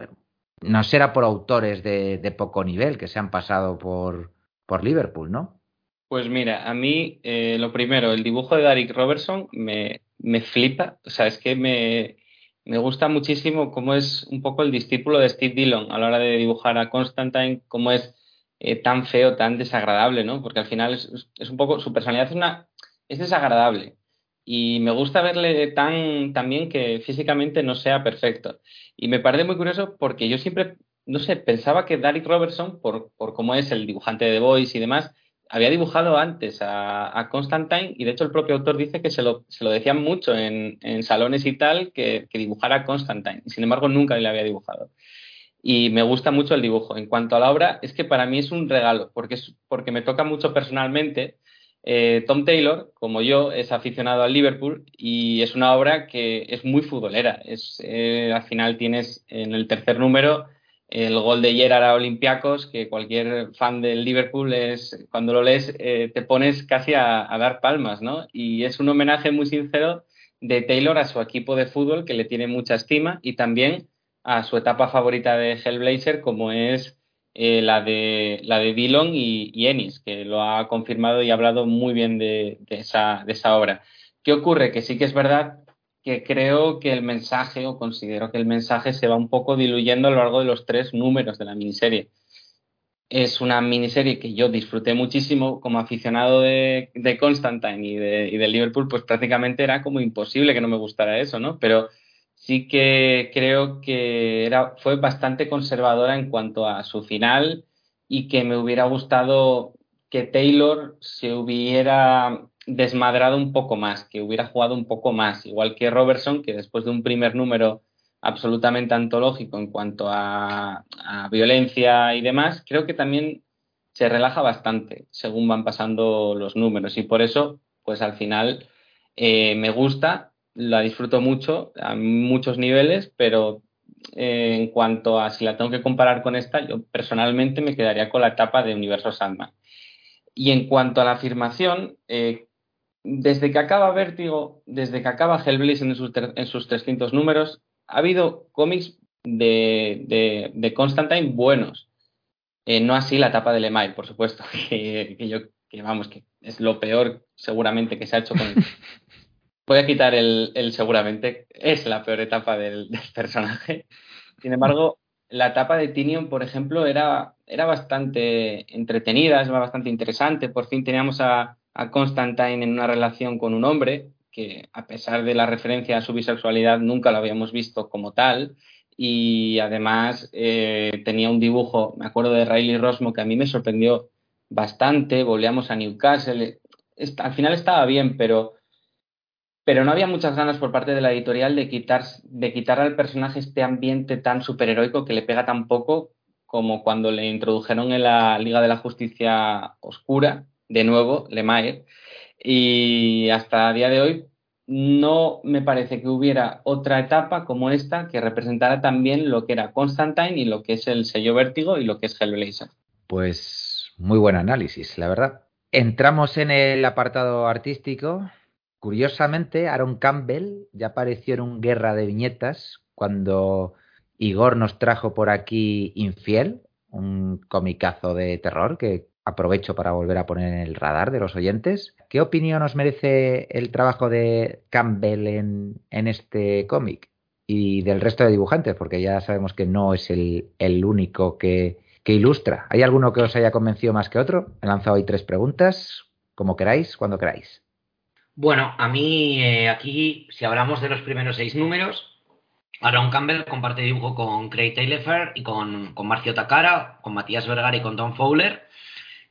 no será por autores de, de poco nivel que se han pasado por, por Liverpool, ¿no? Pues mira, a mí eh, lo primero, el dibujo de Derek Robertson me, me flipa, o sea, es que me, me gusta muchísimo cómo es un poco el discípulo de Steve Dillon a la hora de dibujar a Constantine, cómo es eh, tan feo, tan desagradable, ¿no? Porque al final es, es, un poco, su personalidad es, una, es desagradable. Y me gusta verle tan también que físicamente no sea perfecto. Y me parece muy curioso porque yo siempre, no sé, pensaba que Derek Robertson, por, por cómo es el dibujante de The Voice y demás, había dibujado antes a, Constantine y de hecho el propio autor dice que se lo, se lo decían mucho en, en, salones y tal que, que dibujara Constantine. Sin embargo, nunca le había dibujado. Y me gusta mucho el dibujo. En cuanto a la obra, es que para mí es un regalo, porque, es, porque me toca mucho personalmente. Eh, Tom Taylor, como yo, es aficionado al Liverpool y es una obra que es muy futbolera. Es, eh, al final tienes en el tercer número el gol de Gerard a Olympiacos, que cualquier fan del Liverpool es, cuando lo lees, eh, te pones casi a, a, dar palmas, ¿no? Y es un homenaje muy sincero de Taylor a su equipo de fútbol, que le tiene mucha estima, y también a su etapa favorita de Hellblazer, como es eh, la, de, la de Dillon y, y, Ennis, que lo ha confirmado y ha hablado muy bien de, esa, de esa obra. ¿Qué ocurre? Que sí que es verdad que creo que el mensaje, o considero que el mensaje se va un poco diluyendo a lo largo de los tres números de la miniserie. Es una miniserie que yo disfruté muchísimo como aficionado de, de Constantine y de, y de, Liverpool, pues prácticamente era como imposible que no me gustara eso, ¿no? Pero sí que creo que era, fue bastante conservadora en cuanto a su final y que me hubiera gustado que Taylor se hubiera desmadrado un poco más, que hubiera jugado un poco más, igual que Robertson, que después de un primer número absolutamente antológico en cuanto a, a violencia y demás, creo que también se relaja bastante según van pasando los números. Y por eso, pues al final eh, me gusta, la disfruto mucho a muchos niveles, pero eh, en cuanto a si la tengo que comparar con esta, yo personalmente me quedaría con la etapa de Universo Sandman. Y en cuanto a la afirmación, eh, desde que acaba Vértigo, desde que acaba Hellblazer en sus, en sus 300 números, ha habido cómics de, de, de Constantine buenos. Eh, no así la etapa de Lemay, por supuesto, [LAUGHS] que, que, yo, que vamos, que es lo peor seguramente que se ha hecho con... [LAUGHS] Voy a quitar el, el seguramente, es la peor etapa del, [LAUGHS] del, personaje. Sin embargo, la etapa de Tinion, por ejemplo, era, era bastante entretenida, es bastante interesante. Por fin teníamos a, a Constantine en una relación con un hombre, que a pesar de la referencia a su bisexualidad nunca lo habíamos visto como tal, y además eh, tenía un dibujo, me acuerdo de Riley Rosmo, que a mí me sorprendió bastante, volvíamos a Newcastle, al final estaba bien, pero, pero no había muchas ganas por parte de la editorial de quitar, de quitar al personaje este ambiente tan superheroico que le pega tan poco como cuando le introdujeron en la Liga de la Justicia Oscura, de nuevo, Lemire, y hasta a día de hoy no me parece que hubiera otra etapa como esta que representara también lo que era Constantine y lo que es el sello Vértigo y lo que es Hellblazer. Pues muy buen análisis, la verdad. Entramos en el apartado artístico. Curiosamente, Aaron Campbell ya apareció en un Guerra de Viñetas cuando Igor nos trajo por aquí Infiel, un comicazo de terror que aprovecho para volver a poner en el radar de los oyentes. ¿Qué opinión os merece el trabajo de Campbell en, este cómic? Y del resto de dibujantes, porque ya sabemos que no es el, único que, que, ilustra. ¿Hay alguno que os haya convencido más que otro? He lanzado ahí tres preguntas, como queráis, cuando queráis. Bueno, a mí eh, aquí, si hablamos de los primeros seis números, Aaron Campbell comparte dibujo con Craig Taylor y con, con Marcio Takara, con Matías Vergara y con Tom Fowler.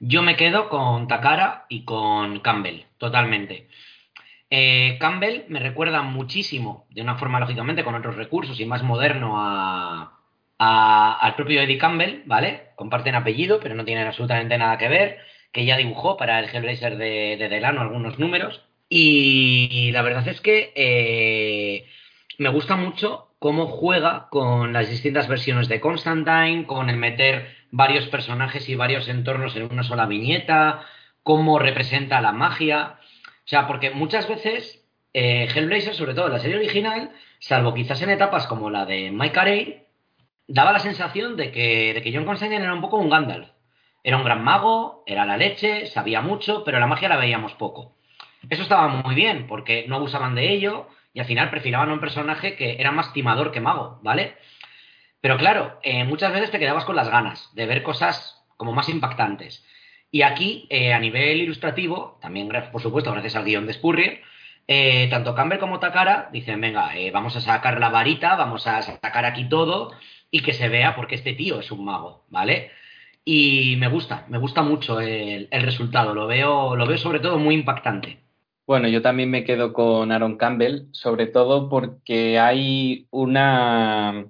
Yo me quedo con Takara y con Campbell, totalmente. Eh, Campbell me recuerda muchísimo, de una forma lógicamente con otros recursos y más moderno a, al propio Eddie Campbell, ¿vale? Comparten apellido, pero no tienen absolutamente nada que ver, que ya dibujó para el Hellblazer de, de Delano algunos números. Y, la verdad es que eh, me gusta mucho cómo juega con las distintas versiones de Constantine, con el meter varios personajes y varios entornos en una sola viñeta, cómo representa la magia. O sea, porque muchas veces eh, Hellblazer, sobre todo en la serie original, salvo quizás en etapas como la de Mike Carey, daba la sensación de que, de que John Constantine era un poco un Gandalf. Era un gran mago, era la leche, sabía mucho, pero la magia la veíamos poco. Eso estaba muy bien, porque no abusaban de ello y al final perfilaban a un personaje que era más timador que mago, ¿vale? Pero claro, eh, muchas veces te quedabas con las ganas de ver cosas como más impactantes. Y aquí, eh, a nivel ilustrativo, también por supuesto gracias al guion de Spurrier, eh, tanto Campbell como Takara dicen, venga, vamos a sacar la varita, vamos a sacar aquí todo y que se vea porque este tío es un mago, ¿vale? Y me gusta, me gusta mucho el, el resultado, lo veo, lo veo sobre todo muy impactante. Bueno, yo también me quedo con Aaron Campbell, sobre todo porque hay una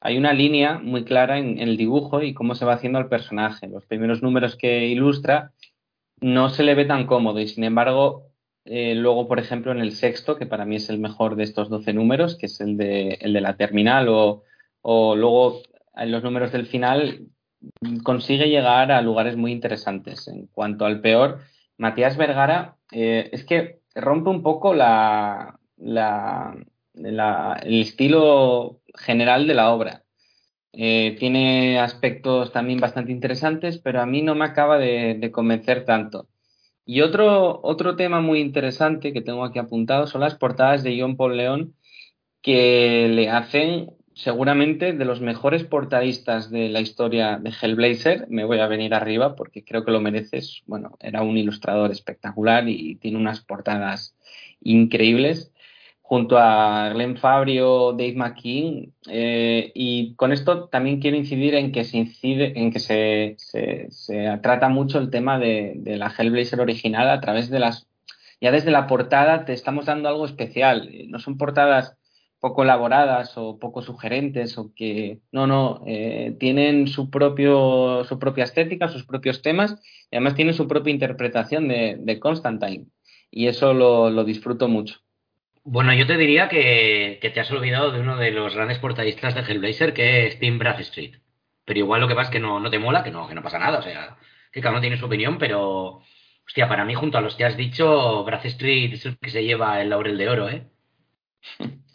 hay una línea muy clara en, el dibujo y cómo se va haciendo el personaje. Los primeros números que ilustra no se le ve tan cómodo y sin embargo eh, luego, por ejemplo, en el sexto, que para mí es el mejor de estos 12 números, que es el de, el de la terminal, o, o, luego en los números del final, consigue llegar a lugares muy interesantes. En cuanto al peor, Matías Vergara eh, es que rompe un poco la, el estilo general de la obra. Eh, tiene aspectos también bastante interesantes, pero a mí no me acaba de, convencer tanto. Y otro, otro tema muy interesante que tengo aquí apuntado son las portadas de John Paul León, que le hacen seguramente de los mejores portadistas de la historia de Hellblazer. Me voy a venir arriba porque creo que lo mereces. Bueno, era un ilustrador espectacular y tiene unas portadas increíbles junto a Glenn Fabrio, Dave McKean, eh, y con esto también quiero incidir en que se incide, en que se, se, trata mucho el tema de, de, la Hellblazer original a través de las, ya desde la portada te estamos dando algo especial, no son portadas poco elaboradas o poco sugerentes o que no no eh, tienen su propio su propia estética sus propios temas y además tienen su propia interpretación de, de Constantine y eso lo, lo disfruto mucho bueno, yo te diría que, te has olvidado de uno de los grandes portadistas de Hellblazer, que es Tim Bradstreet. Pero igual lo que pasa es que no, no te mola, que no, que no pasa nada. O sea, que cada uno tiene su opinión, pero. Hostia, para mí, junto a los que has dicho, Bradstreet es el que se lleva el laurel de oro, ¿eh? [LAUGHS]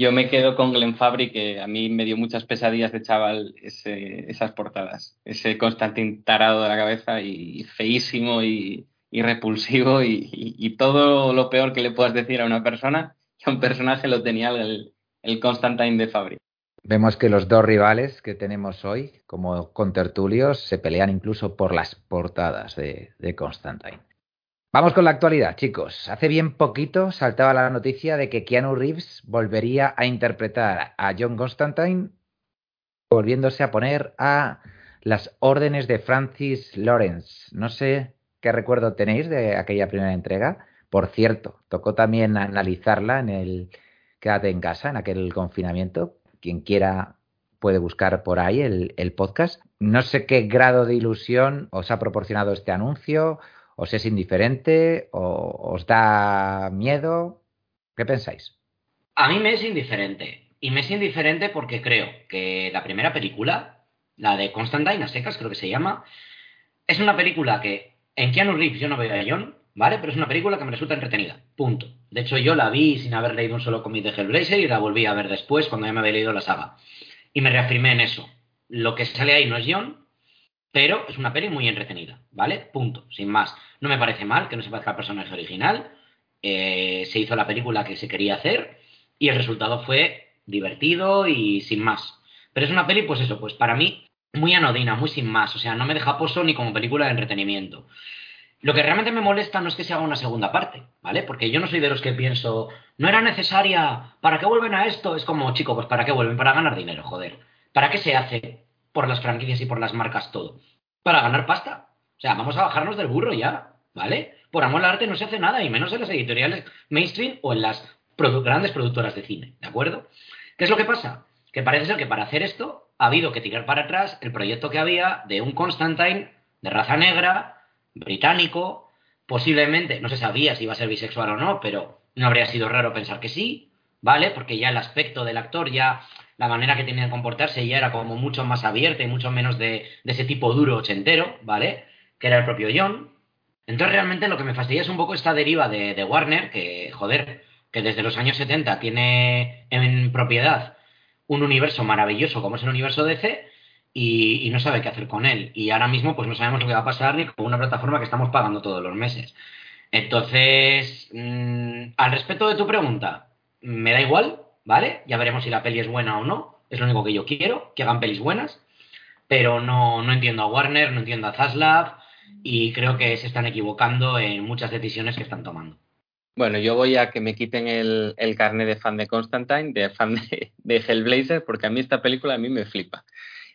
Yo me quedo con Glenn Fabry, que a mí me dio muchas pesadillas de chaval esas portadas. Ese Constantin tarado de la cabeza y feísimo y, repulsivo y, todo lo peor que le puedas decir a una persona, que un personaje lo tenía el, Constantine de Fabri. Vemos que los dos rivales que tenemos hoy, como contertulios, se pelean incluso por las portadas de, de Constantine. Vamos con la actualidad, chicos. Hace bien poquito saltaba la noticia de que Keanu Reeves volvería a interpretar a John Constantine, volviéndose a poner a las órdenes de Francis Lawrence. No sé ¿Qué recuerdo tenéis de aquella primera entrega? Por cierto, tocó también analizarla en el Quédate en casa, en aquel confinamiento. Quien quiera puede buscar por ahí el, el podcast. No sé qué grado de ilusión os ha proporcionado este anuncio, os es indiferente, o os da miedo. ¿Qué pensáis? A mí me es indiferente. Y me es indiferente porque creo que la primera película, la de Constantine, a secas creo que se llama, es una película que en Keanu Reeves yo no veo a John, ¿vale? Pero es una película que me resulta entretenida. Punto. De hecho, yo la vi sin haber leído un solo cómic de Hellblazer y la volví a ver después cuando ya me había leído la saga. Y me reafirmé en eso. Lo que sale ahí no es John, pero es una peli muy entretenida, ¿vale? Punto, sin más. No me parece mal que no se parezca al personaje original. Eh, se hizo la película que se quería hacer y el resultado fue divertido y sin más. Pero es una peli, pues eso, pues para mí muy anodina, muy sin más. O sea, no me deja poso ni como película de entretenimiento. Lo que realmente me molesta no es que se haga una segunda parte, ¿vale? Porque yo no soy de los que pienso, no era necesaria, ¿para qué vuelven a esto? Es como, chico, pues ¿para qué vuelven? Para ganar dinero, joder. ¿Para qué se hace por las franquicias y por las marcas todo? Para ganar pasta. O sea, vamos a bajarnos del burro ya, ¿vale? Por amor al arte no se hace nada, y menos en las editoriales mainstream o en las grandes productoras de cine, ¿de acuerdo? ¿Qué es lo que pasa? Que parece ser que para hacer esto ha habido que tirar para atrás el proyecto que había de un Constantine de raza negra, británico, posiblemente, no se sabía si iba a ser bisexual o no, pero no habría sido raro pensar que sí, ¿vale? Porque ya el aspecto del actor, ya la manera que tenía de comportarse ya era como mucho más abierta y mucho menos de, ese tipo duro ochentero, ¿vale? Que era el propio John. Entonces realmente lo que me fastidia es un poco esta deriva de, de Warner, que joder, que desde los años 70 tiene en propiedad un universo maravilloso como es el universo DC y, no sabe qué hacer con él. Y ahora mismo pues no sabemos lo que va a pasar ni con una plataforma que estamos pagando todos los meses. Entonces, mm, al respecto de tu pregunta, me da igual, ¿vale? Ya veremos si la peli es buena o no. Es lo único que yo quiero, que hagan pelis buenas. Pero no, no entiendo a Warner, no entiendo a Zaslav y creo que se están equivocando en muchas decisiones que están tomando. Bueno, yo voy a que me quiten el, el carnet de fan de Constantine, de fan de, Hellblazer, porque a mí esta película a mí me flipa.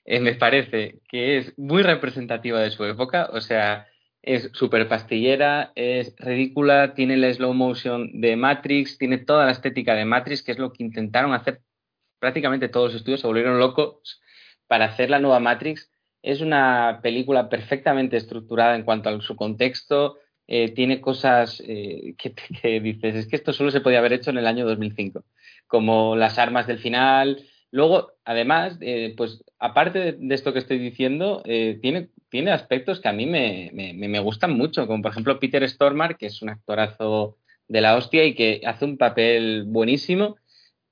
Eh, me parece que es muy representativa de su época, o sea, es súper pastillera, es ridícula, tiene el slow motion de Matrix, tiene toda la estética de Matrix, que es lo que intentaron hacer prácticamente todos los estudios, se volvieron locos para hacer la nueva Matrix. Es una película perfectamente estructurada en cuanto a su contexto, eh, tiene cosas eh, que, dices, es que esto solo se podía haber hecho en el año 2005, como las armas del final. Luego, además, eh, pues aparte de, esto que estoy diciendo, tiene, tiene aspectos que a mí me, me, gustan mucho, como por ejemplo Peter Stormare, que es un actorazo de la hostia y que hace un papel buenísimo.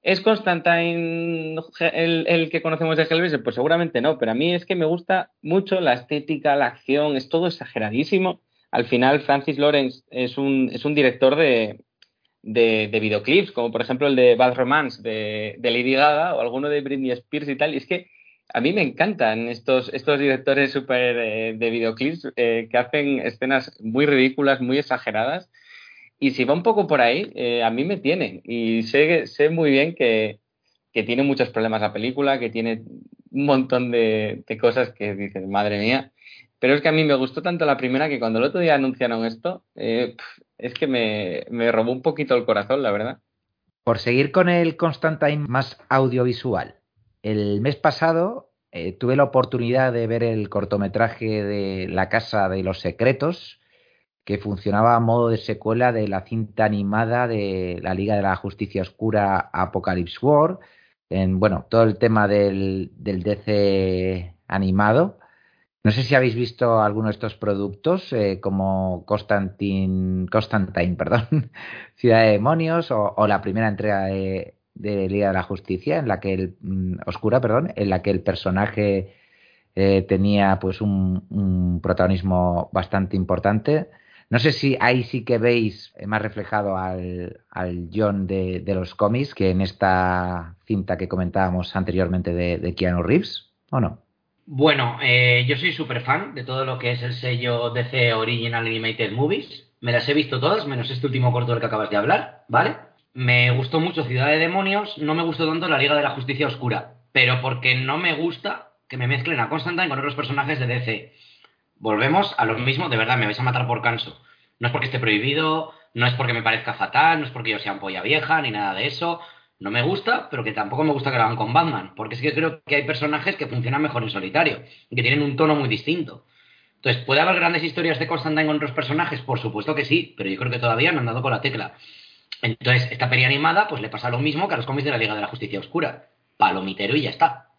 ¿Es Constantine el, el, que conocemos de Hellblazer? Pues seguramente no, pero a mí es que me gusta mucho la estética, la acción, es todo exageradísimo al final Francis Lawrence es un, es un director de, de, videoclips, como por ejemplo el de Bad Romance de, Lady Gaga o alguno de Britney Spears y tal. Y es que a mí me encantan estos, estos directores super eh, de videoclips eh, que hacen escenas muy ridículas, muy exageradas. Y si va un poco por ahí, eh, a mí me tienen. Y sé, sé muy bien que, que, tiene muchos problemas la película, que tiene un montón de, cosas que dices, madre mía. Pero es que a mí me gustó tanto la primera que cuando el otro día anunciaron esto, es que me, robó un poquito el corazón, la verdad. Por seguir con el Constantine más audiovisual, el mes pasado eh, tuve la oportunidad de ver el cortometraje de La Casa de los Secretos, que funcionaba a modo de secuela de la cinta animada de la Liga de la Justicia Oscura Apocalypse War, en bueno, todo el tema del, DC animado. No sé si habéis visto alguno de estos productos, eh, como Constantine, Constantine [LAUGHS] perdón, Ciudad de Demonios, o, la primera entrega de, Liga de la Justicia, en la que el mm, Oscura, perdón, en la que el personaje eh, tenía pues un, protagonismo bastante importante. No sé si ahí sí que veis eh, más reflejado al, al John de, los cómics que en esta cinta que comentábamos anteriormente de, de Keanu Reeves, ¿o no? Bueno, eh, yo soy súper fan de todo lo que es el sello DC Original Animated Movies. Me las he visto todas, menos este último corto del que acabas de hablar, ¿vale? Me gustó mucho Ciudad de Demonios, no me gustó tanto la Liga de la Justicia Oscura, pero porque no me gusta que me mezclen a Constantine con otros personajes de DC. Volvemos a lo mismo, de verdad, me vais a matar por canso. No es porque esté prohibido, no es porque me parezca fatal, no es porque yo sea un polla vieja, ni nada de eso no me gusta, pero que tampoco me gusta que lo hagan con Batman, porque es que creo que hay personajes que funcionan mejor en solitario y que tienen un tono muy distinto. Entonces, ¿puede haber grandes historias de Constantine con otros personajes? Por supuesto que sí, pero yo creo que todavía no han dado con la tecla. Entonces, esta peli animada, pues le pasa lo mismo que a los cómics de la Liga de la Justicia Oscura. Palomitero y ya está.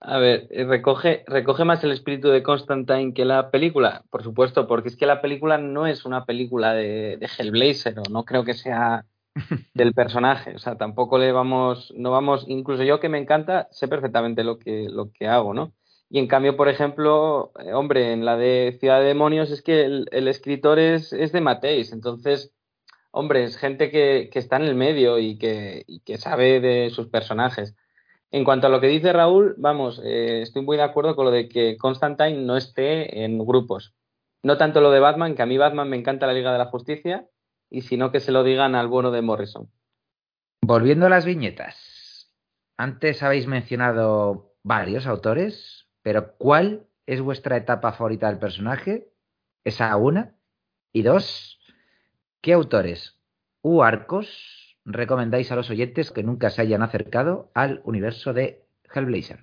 A ver, eh, recoge, recoge más el espíritu de Constantine que la película, por supuesto, porque es que la película no es una película de, de Hellblazer, o no creo que sea [LAUGHS] del personaje. O sea, tampoco le vamos, no vamos, incluso yo que me encanta, sé perfectamente lo que, lo que hago, ¿no? Y en cambio, por ejemplo, eh, hombre, en la de Ciudad de Demonios es que el, escritor es, es, de Mateis, entonces, hombre, es gente que, está en el medio y que, y que, sabe de sus personajes. En cuanto a lo que dice Raúl, vamos, eh, estoy muy de acuerdo con lo de que Constantine no esté en grupos. No tanto lo de Batman, que a mí Batman me encanta la Liga de la Justicia, y sino que se lo digan al bueno de Morrison. Volviendo a las viñetas. Antes habéis mencionado varios autores, pero ¿cuál es vuestra etapa favorita del personaje? Esa una. Y dos, ¿qué autores u arcos recomendáis a los oyentes que nunca se hayan acercado al universo de Hellblazer?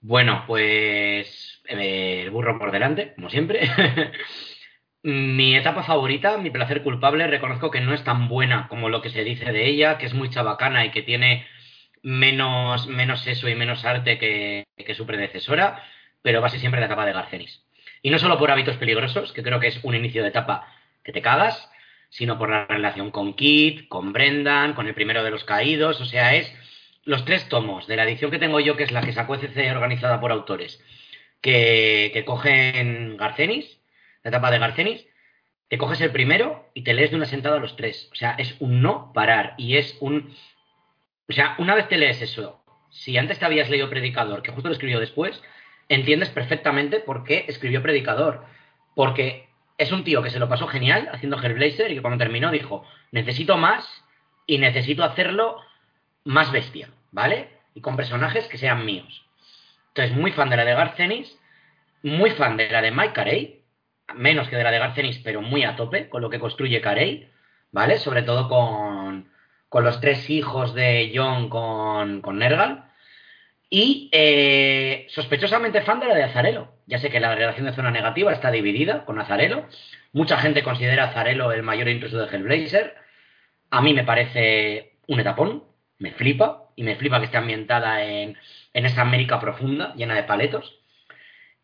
Bueno, pues eh, el burro por delante, como siempre. [LAUGHS] mi etapa favorita, mi placer culpable, reconozco que no es tan buena como lo que se dice de ella, que es muy chabacana y que tiene menos, menos eso y menos arte que, su predecesora, pero va a ser siempre la etapa de Garcenis. Y no solo por hábitos peligrosos, que creo que es un inicio de etapa que te cagas, sino por la relación con Kit, con Brendan, con el primero de los caídos, o sea, es los tres tomos de la edición que tengo yo, que es la que sacó ECC organizada por autores, que, que cogen Garcenis, la etapa de Garcenis, te coges el primero y te lees de una sentada los tres. O sea, es un no parar y es un o sea, una vez te lees eso, si antes te habías leído Predicador, que justo lo escribió después, entiendes perfectamente por qué escribió Predicador. Porque es un tío que se lo pasó genial haciendo Hellblazer y que cuando terminó dijo, necesito más y necesito hacerlo más bestia, ¿vale? Y con personajes que sean míos. Entonces, muy fan de la de Garcenis, muy fan de la de Mike Carey, menos que de la de Garcenis, pero muy a tope con lo que construye Carey, ¿vale? Sobre todo con, con los tres hijos de John con, con Nergal. Y eh, sospechosamente fan de la de Azarelo. Ya sé que la relación de zona negativa está dividida con Azarelo. Mucha gente considera a Azarelo el mayor intruso de Hellblazer. A mí me parece un etapón. Me flipa. Y me flipa que esté ambientada en, en esa América profunda, llena de paletos.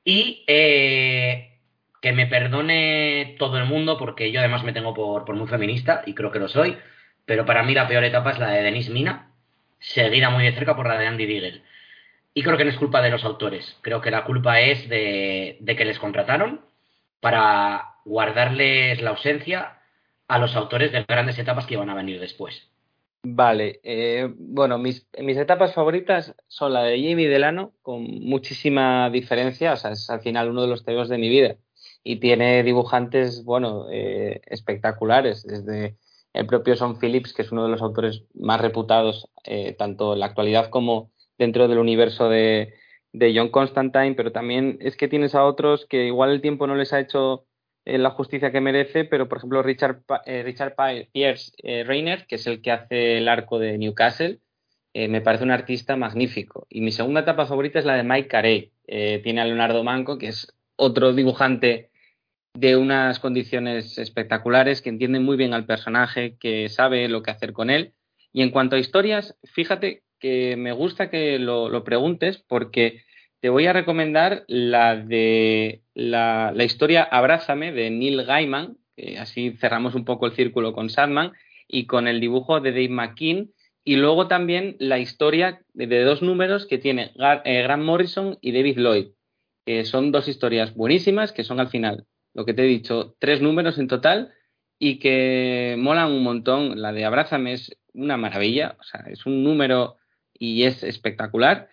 Y eh, que me perdone todo el mundo, porque yo además me tengo por, por muy feminista, y creo que lo soy pero para mí la peor etapa es la de Denis Mina, seguida muy de cerca por la de Andy Diggle. Y creo que no es culpa de los autores, creo que la culpa es de, que les contrataron para guardarles la ausencia a los autores de grandes etapas que iban a venir después. Vale, eh, bueno, mis, mis, etapas favoritas son la de Jamie Delano, con muchísima diferencia, o sea, es al final uno de los temas de mi vida. Y tiene dibujantes, bueno, eh, espectaculares, desde el propio Son Phillips, que es uno de los autores más reputados, eh, tanto en la actualidad como dentro del universo de, John Constantine, pero también es que tienes a otros que igual el tiempo no les ha hecho eh, la justicia que merece, pero por ejemplo Richard, eh, Richard Pierce Reiner, que es el que hace el arco de Newcastle, me parece un artista magnífico. Y mi segunda etapa favorita es la de Mike Carey. tiene a Leonardo Manco, que es otro dibujante de unas condiciones espectaculares, que entiende muy bien al personaje, que sabe lo que hacer con él. Y en cuanto a historias, fíjate que me gusta que lo, preguntes porque te voy a recomendar la de la, historia Abrázame de Neil Gaiman, que así cerramos un poco el círculo con Sandman, y con el dibujo de Dave McKean, y luego también la historia de, dos números que tiene eh, Grant Morrison y David Lloyd, que son dos historias buenísimas, que son al final lo que te he dicho, tres números en total y que molan un montón. La de Abrázame es una maravilla, o sea, es un número y es espectacular.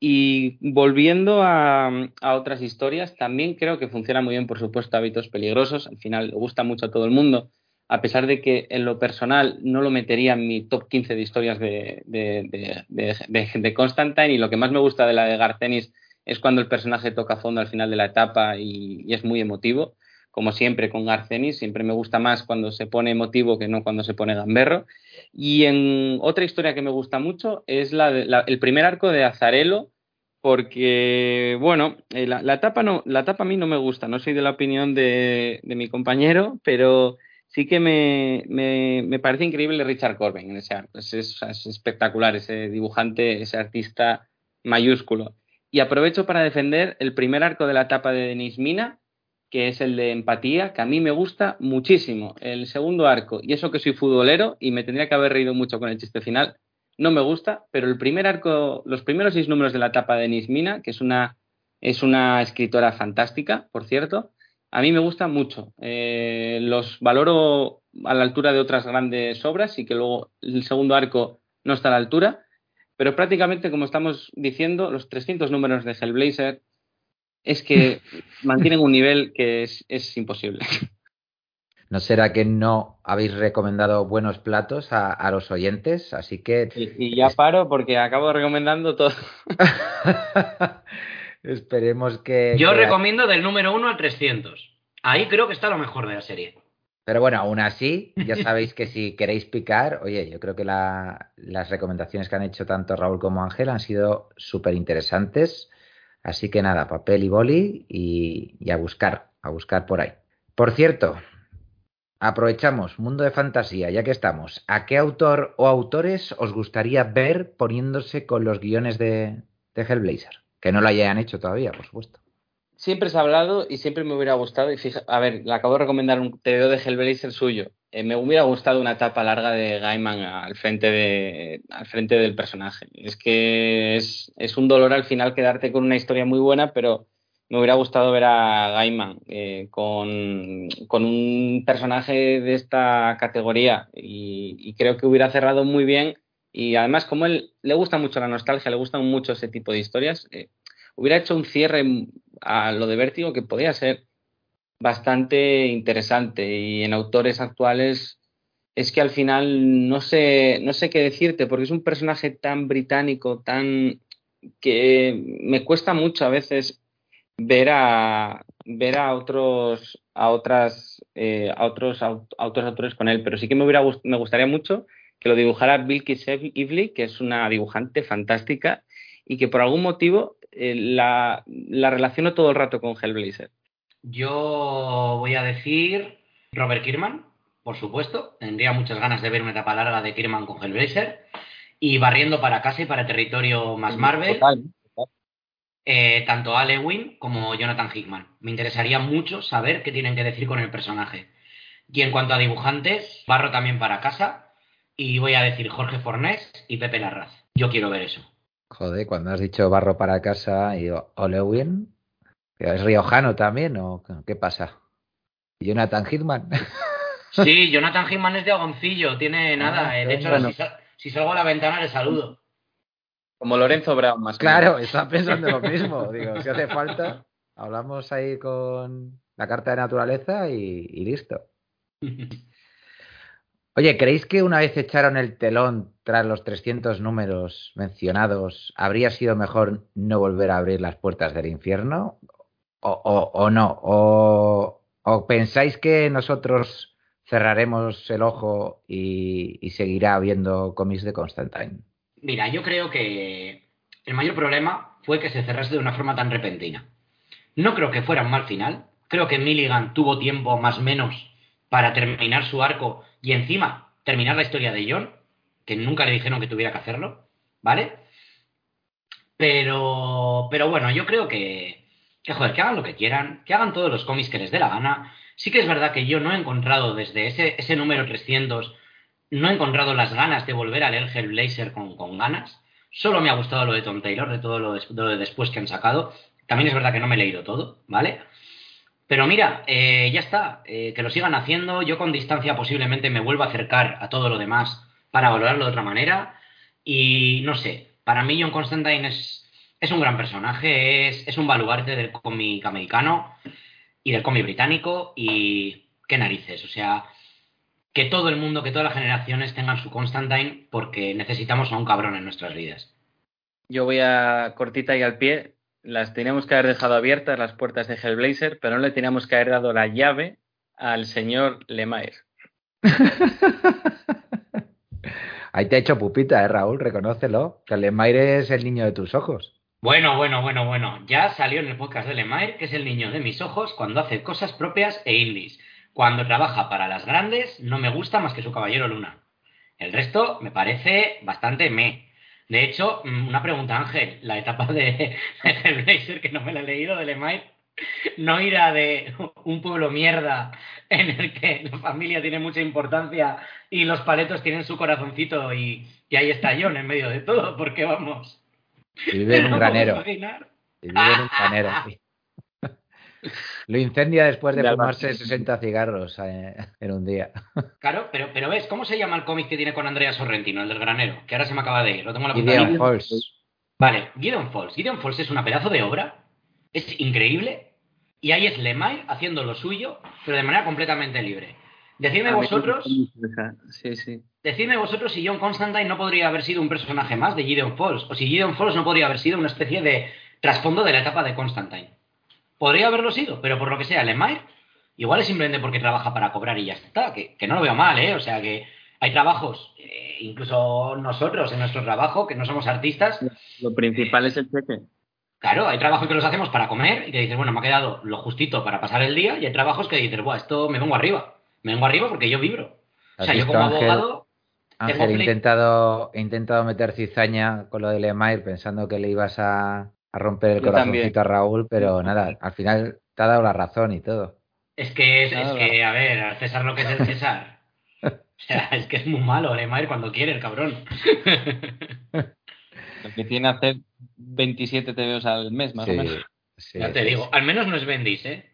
Y volviendo a, otras historias, también creo que funciona muy bien, por supuesto, Hábitos Peligrosos. Al final le gusta mucho a todo el mundo, a pesar de que en lo personal no lo metería en mi top 15 de historias de, de, de, Constantine. Y lo que más me gusta de la de Garcenis es cuando el personaje toca fondo al final de la etapa y, es muy emotivo. Como siempre con Garcenis, siempre me gusta más cuando se pone emotivo que no cuando se pone gamberro. Y en otra historia que me gusta mucho es la, el primer arco de Azarelo, porque, bueno, eh, la, etapa no, la a mí no me gusta, no soy de la opinión de, de mi compañero, pero sí que me, me, parece increíble Richard Corbin en ese arco. Es, es, espectacular ese dibujante, ese artista mayúsculo. Y aprovecho para defender el primer arco de la etapa de Denis Mina, que es el de empatía, que a mí me gusta muchísimo. El segundo arco, y eso que soy futbolero y me tendría que haber reído mucho con el chiste final, no me gusta, pero el primer arco, los primeros seis números de la etapa de Denis Mina, que es una, es una escritora fantástica, por cierto, a mí me gusta mucho. Eh, los valoro a la altura de otras grandes obras y que luego el segundo arco no está a la altura, pero prácticamente, como estamos diciendo, los 300 números de Hellblazer es que mantienen un nivel que es, imposible. [LAUGHS] ¿No será que no habéis recomendado buenos platos a, los oyentes? Así que. Y, ya paro porque acabo recomendando todo. [LAUGHS] Esperemos que. Yo recomiendo del número 1 al 300. Ahí creo que está lo mejor de la serie. Pero bueno, aún así, ya [LAUGHS] sabéis que si queréis picar, oye, yo creo que las recomendaciones que han hecho tanto Raúl como Ángel han sido súper interesantes. Así que nada, papel y boli y, a buscar, a buscar por ahí. Por cierto, aprovechamos Mundo de Fantasía, ya que estamos. ¿A qué autor o autores os gustaría ver poniéndose con los guiones de, de Hellblazer? Que no lo hayan hecho todavía, por supuesto. Siempre se ha hablado y siempre me hubiera gustado. Y fija, a ver, le acabo de recomendar un TVO de Hellblazer suyo. Eh, me hubiera gustado una etapa larga de Gaiman al frente, de, al frente del personaje. Es que es, es, un dolor al final quedarte con una historia muy buena, pero me hubiera gustado ver a Gaiman eh, con, con, un personaje de esta categoría y, creo que hubiera cerrado muy bien y además, como él le gusta mucho la nostalgia, le gustan mucho ese tipo de historias, eh, hubiera hecho un cierre a lo de Vértigo que podría ser bastante interesante. Y en autores actuales es que al final no sé, no sé qué decirte, porque es un personaje tan británico, tan que me cuesta mucho a veces ver a ver a otros a otras eh, a otros a otros autores con él pero sí que me hubiera me gustaría mucho que lo dibujara Bilkis Ively, que es una dibujante fantástica y que por algún motivo eh, la, la relaciono todo el rato con Hellblazer. Yo voy a decir Robert Kirkman, por supuesto. Tendría muchas ganas de ver una etapa larga de Kirkman con Hellblazer. Y barriendo para casa y para territorio más Marvel. Eh, tanto Ale Wynn como Jonathan Hickman. Me interesaría mucho saber qué tienen que decir con el personaje. Y en cuanto a dibujantes, barro también para casa y voy a decir Jorge Fornés y Pepe Larraz. Yo quiero ver eso. Joder, cuando has dicho barro para casa y Olewin, ¿es riojano también o qué pasa? ¿Jonathan Hitman? Sí, [LAUGHS] Jonathan Hitman es de Agoncillo, tiene ah, nada. de hecho, si, salgo a la ventana le saludo. Como Lorenzo Brown, más Claro, estaba pensando lo mismo. Digo, si hace falta, hablamos ahí con la carta de naturaleza y listo. [LAUGHS] Oye, ¿creéis que una vez echaron el telón tras los 300 números mencionados, habría sido mejor no volver a abrir las puertas del infierno? ¿O, no? O, pensáis que nosotros cerraremos el ojo y, y seguirá habiendo cómics de Constantine? Mira, yo creo que el mayor problema fue que se cerrase de una forma tan repentina. No creo que fuera un mal final. Creo que Milligan tuvo tiempo más o menos para terminar su arco y encima terminar la historia de John, que nunca le dijeron que tuviera que hacerlo, ¿vale? Pero, pero bueno, yo creo que, que, joder, que hagan lo que quieran, que hagan todos los cómics que les dé la gana. Sí que es verdad que yo no he encontrado desde ese, ese número 300, no he encontrado las ganas de volver a leer Hellblazer con, con ganas. Solo me ha gustado lo de Tom Taylor, de todo lo de, lo de después que han sacado. También es verdad que no me he leído todo, ¿vale? Pero mira, eh, ya está, eh, que lo sigan haciendo. Yo con distancia posiblemente me vuelvo a acercar a todo lo demás para valorarlo de otra manera. Y no sé, para mí John Constantine es, es un gran personaje, es, es un baluarte del cómic americano y del cómic británico. Y qué narices, o sea, que todo el mundo, que todas las generaciones tengan su Constantine porque necesitamos a un cabrón en nuestras vidas. Yo voy a cortita y al pie las teníamos que haber dejado abiertas las puertas de Hellblazer, pero no le teníamos que haber dado la llave al señor Lemire. [LAUGHS] Ahí te ha hecho pupita, ¿eh, Raúl? Reconócelo, que Lemire es el niño de tus ojos. Bueno, bueno, bueno, bueno. Ya salió en el podcast de Lemire, que es el niño de mis ojos, cuando hace cosas propias e indies. Cuando trabaja para las grandes, no me gusta más que su caballero Luna. El resto me parece bastante me. De hecho, mm, una pregunta, Ángel. La etapa de, [LAUGHS] de Blazer, que no me la he leído, de Lemay, no irá de un pueblo mierda en el que la familia tiene mucha importancia y los paletos tienen su corazoncito y, ahí está John en medio de todo, porque vamos. [LAUGHS] vive en un granero. vive en un granero. Lo incendia después de fumarse 60 cigarros eh, en un día. Claro, pero, pero ves, ¿cómo se llama el cómic que tiene con Andrea Sorrentino, el del granero? Que ahora se me acaba de ir, lo tengo la Gideon Falls. Vale, Gideon Falls. Gideon Falls es una pedazo de obra, es increíble, y ahí es Lemay haciendo lo suyo, pero de manera completamente libre. Decidme vosotros. Sí, sí. Decidme vosotros si John Constantine no podría haber sido un personaje más de Gideon Falls, o si Gideon Falls no podría haber sido una especie de trasfondo de la etapa de Constantine. Podría haberlo sido, pero por lo que sea, Lemay, igual es simplemente porque trabaja para cobrar y ya está, que, no lo veo mal, ¿eh? O sea que hay trabajos, eh, incluso nosotros en nuestro trabajo, que no somos artistas. Lo principal es el cheque. Claro, hay trabajos que los hacemos para comer y que dices, bueno, me ha quedado lo justito para pasar el día y hay trabajos que dices, bueno, esto me vengo arriba. Me vengo arriba porque yo vibro. O sea, yo como abogado... Ángel, he intentado, he intentado meter cizaña con lo de Lemay pensando que le ibas a, romper el corazoncito a Raúl, pero nada, al final te ha dado la razón y todo. Es que, es, que a ver, al César lo que es el César. [LAUGHS] o sea, es que es muy malo Lemay cuando quiere, el cabrón. [LAUGHS] lo que tiene hacer 27 TVOs al mes, más o menos. ya te digo, al menos no es Bendis, ¿eh?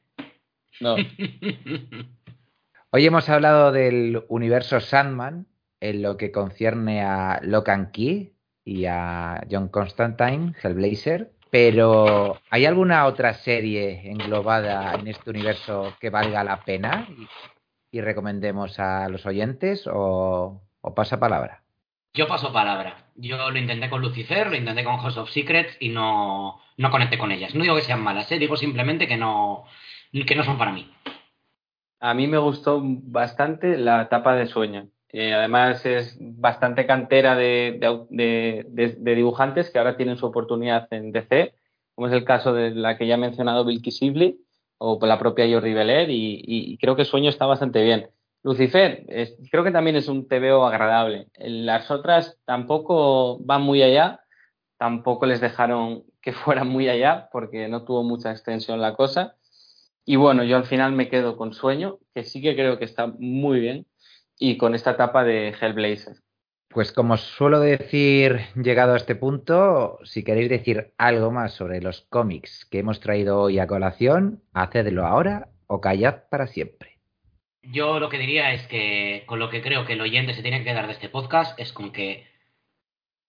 No. [LAUGHS] Hoy hemos hablado del universo Sandman en lo que concierne a Locan Key y a John Constantine, Hellblazer, pero ¿hay alguna otra serie englobada en este universo que valga la pena y, recomendemos a los oyentes o pasa palabra? Yo paso palabra. Yo lo intenté con Lucifer, lo intenté con House of Secrets y no, no conecté con ellas. No digo que sean malas, ¿eh? digo simplemente que no, que no son para mí. A mí me gustó bastante la etapa de sueño. Además es bastante cantera de, dibujantes que ahora tienen su oportunidad en DC, como es el caso de la que ya he mencionado Bill Sibley o la propia Jordi Belair y, y creo que Sueño está bastante bien. Lucifer, creo que también es un TVO agradable. Las otras tampoco van muy allá, tampoco les dejaron que [LAUGHS] fueran muy allá porque no tuvo mucha extensión la cosa. Y bueno, yo al final me quedo con Sueño, que sí que creo que está muy bien, y con esta etapa de Hellblazer. Pues como suelo decir, llegado a este punto, si queréis decir algo más sobre los cómics que hemos traído hoy a colación, hacedlo ahora o callad para siempre. Yo lo que diría es que con lo que creo que el oyente se tiene que quedar de este podcast es con que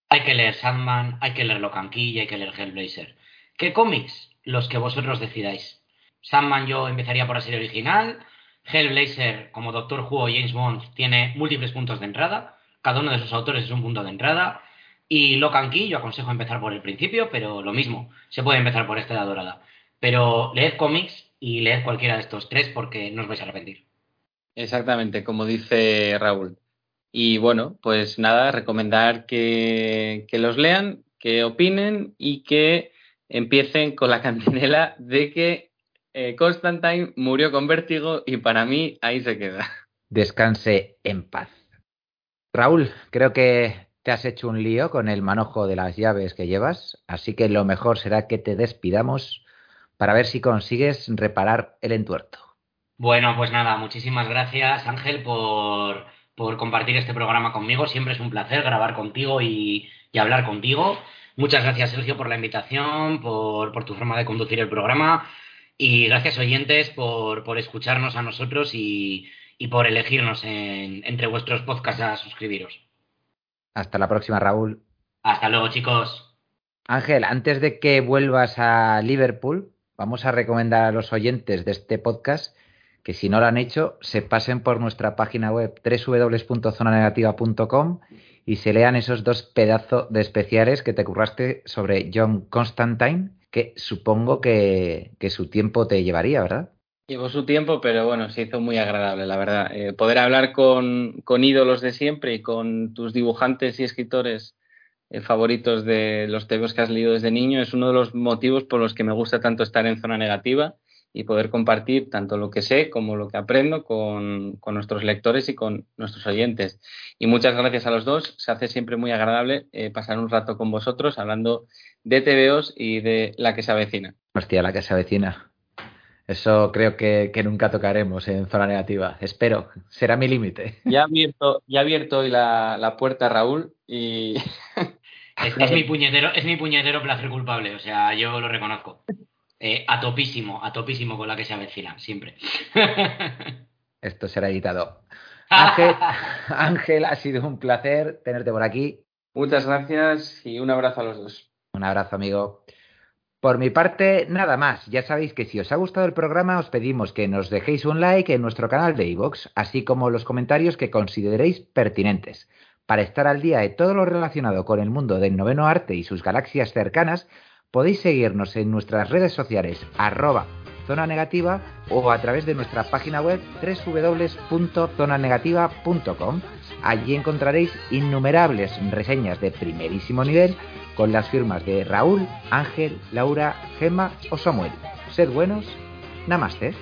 hay que leer Sandman, hay que leer Locan y hay que leer Hellblazer. ¿Qué cómics? Los que vosotros decidáis. Sandman yo empezaría por la serie original. Hellblazer, como Doctor Who o James Bond, tiene múltiples puntos de entrada. Cada uno de sus autores es un punto de entrada. Y Locan Key, yo aconsejo empezar por el principio, pero lo mismo, se puede empezar por esta edad dorada. Pero leed cómics y leed cualquiera de estos tres porque no os vais a arrepentir. Exactamente, como dice Raúl. Y bueno, pues nada, recomendar que, los lean, que opinen y que empiecen con la cantinela de que eh, Constantine murió con vértigo y para mí ahí se queda. Descanse en paz. Raúl, creo que te has hecho un lío con el manojo de las llaves que llevas, así que lo mejor será que te despidamos para ver si consigues reparar el entuerto. Bueno, pues nada, muchísimas gracias Ángel por, compartir este programa conmigo. Siempre es un placer grabar contigo y, hablar contigo. Muchas gracias Sergio por la invitación, por, tu forma de conducir el programa y gracias oyentes por, escucharnos a nosotros y, por elegirnos entre vuestros podcasts a suscribiros. Hasta la próxima, Raúl. Hasta luego, chicos. Ángel, antes de que vuelvas a Liverpool, vamos a recomendar a los oyentes de este podcast que si no lo han hecho, se pasen por nuestra página web www.zonanegativa.com y se lean esos dos pedazos de especiales que te curraste sobre John Constantine, que supongo que, su tiempo te llevaría, ¿verdad? Llevó su tiempo, pero bueno, se hizo muy agradable, la verdad. Eh, poder hablar con, ídolos de siempre y con tus dibujantes y escritores eh, favoritos de los temas que has leído desde niño es uno de los motivos por los que me gusta tanto estar en zona negativa y poder compartir tanto lo que sé como lo que aprendo con, nuestros lectores y con nuestros oyentes. Y muchas gracias a los dos. Se hace siempre muy agradable eh, pasar un rato con vosotros hablando de TVOs y de la que se avecina. Hostia, la que se avecina. Eso creo que, nunca tocaremos en zona negativa. Espero. Será mi límite. Ya ha abierto, ya abierto hoy la, la puerta, Raúl, y... [LAUGHS] es, mi puñetero, es mi puñetero placer culpable, o sea, yo lo reconozco. Eh, a topísimo, a topísimo con la que se avecina, siempre. [LAUGHS] Esto será editado. [LAUGHS] Ángel, Ángel, ha sido un placer tenerte por aquí. Muchas gracias y un abrazo a los dos. Un abrazo, amigo. Por mi parte, nada más. Ya sabéis que si os ha gustado el programa, os pedimos que nos dejéis un like en nuestro canal de iVoox, así como los comentarios que consideréis pertinentes. Para estar al día de todo lo relacionado con el mundo del noveno arte y sus galaxias cercanas, Podéis seguirnos en nuestras redes sociales arroba zona negativa o a través de nuestra página web www.zonanegativa.com. Allí encontraréis innumerables reseñas de primerísimo nivel con las firmas de Raúl, Ángel, Laura, Gemma o Samuel. Sed buenos, namaste.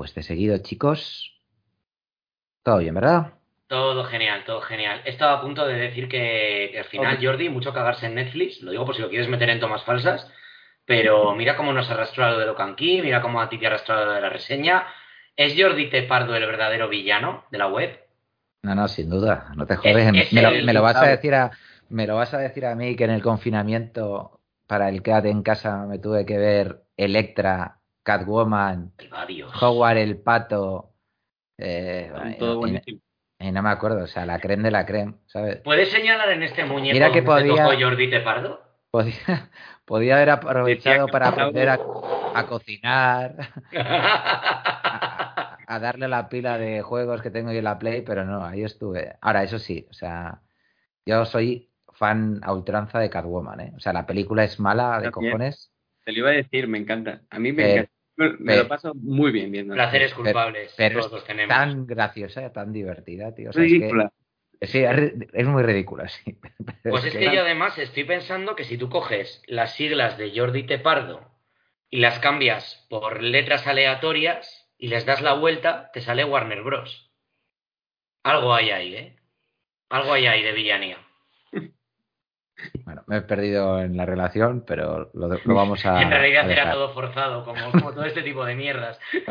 Pues de seguido, chicos. Todo bien, ¿verdad? Todo genial, todo genial. Estaba a punto de decir que, al final, Jordi, mucho cagarse en Netflix, lo digo por si lo quieres meter en tomas falsas, pero mira cómo nos ha arrastrado de Locanqui, mira cómo a ti te ha arrastrado de la reseña. ¿Es Jordi Tepardo el verdadero villano de la web? No, no, sin duda, no te jodes. me, lo, vas a decir a, me lo vas a decir a mí que en el confinamiento para el quédate en casa me tuve que ver Electra Catwoman, Howard el Pato. Eh, y, no me acuerdo, o sea, la creme de la creme, ¿sabes? ¿Puedes señalar en este muñeco Mira que podía, Jordi Tepardo? Podía, [LAUGHS] podía haber aprovechado para aprender a, cocinar, [LAUGHS] a, darle la pila de juegos que tengo yo en la Play, pero no, ahí estuve. Ahora, eso sí, o sea, yo soy fan a ultranza de Catwoman, ¿eh? O sea, la película es mala de cojones. Te lo iba a decir, me encanta. A mí me encanta. Me lo paso muy bien viendo. Placeres culpables. Pero, todos tenemos. tan graciosa, tan divertida, tío. ridícula. sí, es, muy ridícula, sí. [LAUGHS] pues es que, yo además estoy pensando que si tú coges las siglas de Jordi Tepardo y las cambias por letras aleatorias y les das la vuelta, te sale Warner Bros. Algo hay ahí, ¿eh? Algo hay ahí de villanía. Bueno, me he perdido en la relación, pero lo, vamos [LAUGHS] a. en realidad era todo forzado, como, como todo este tipo de mierdas. [LAUGHS]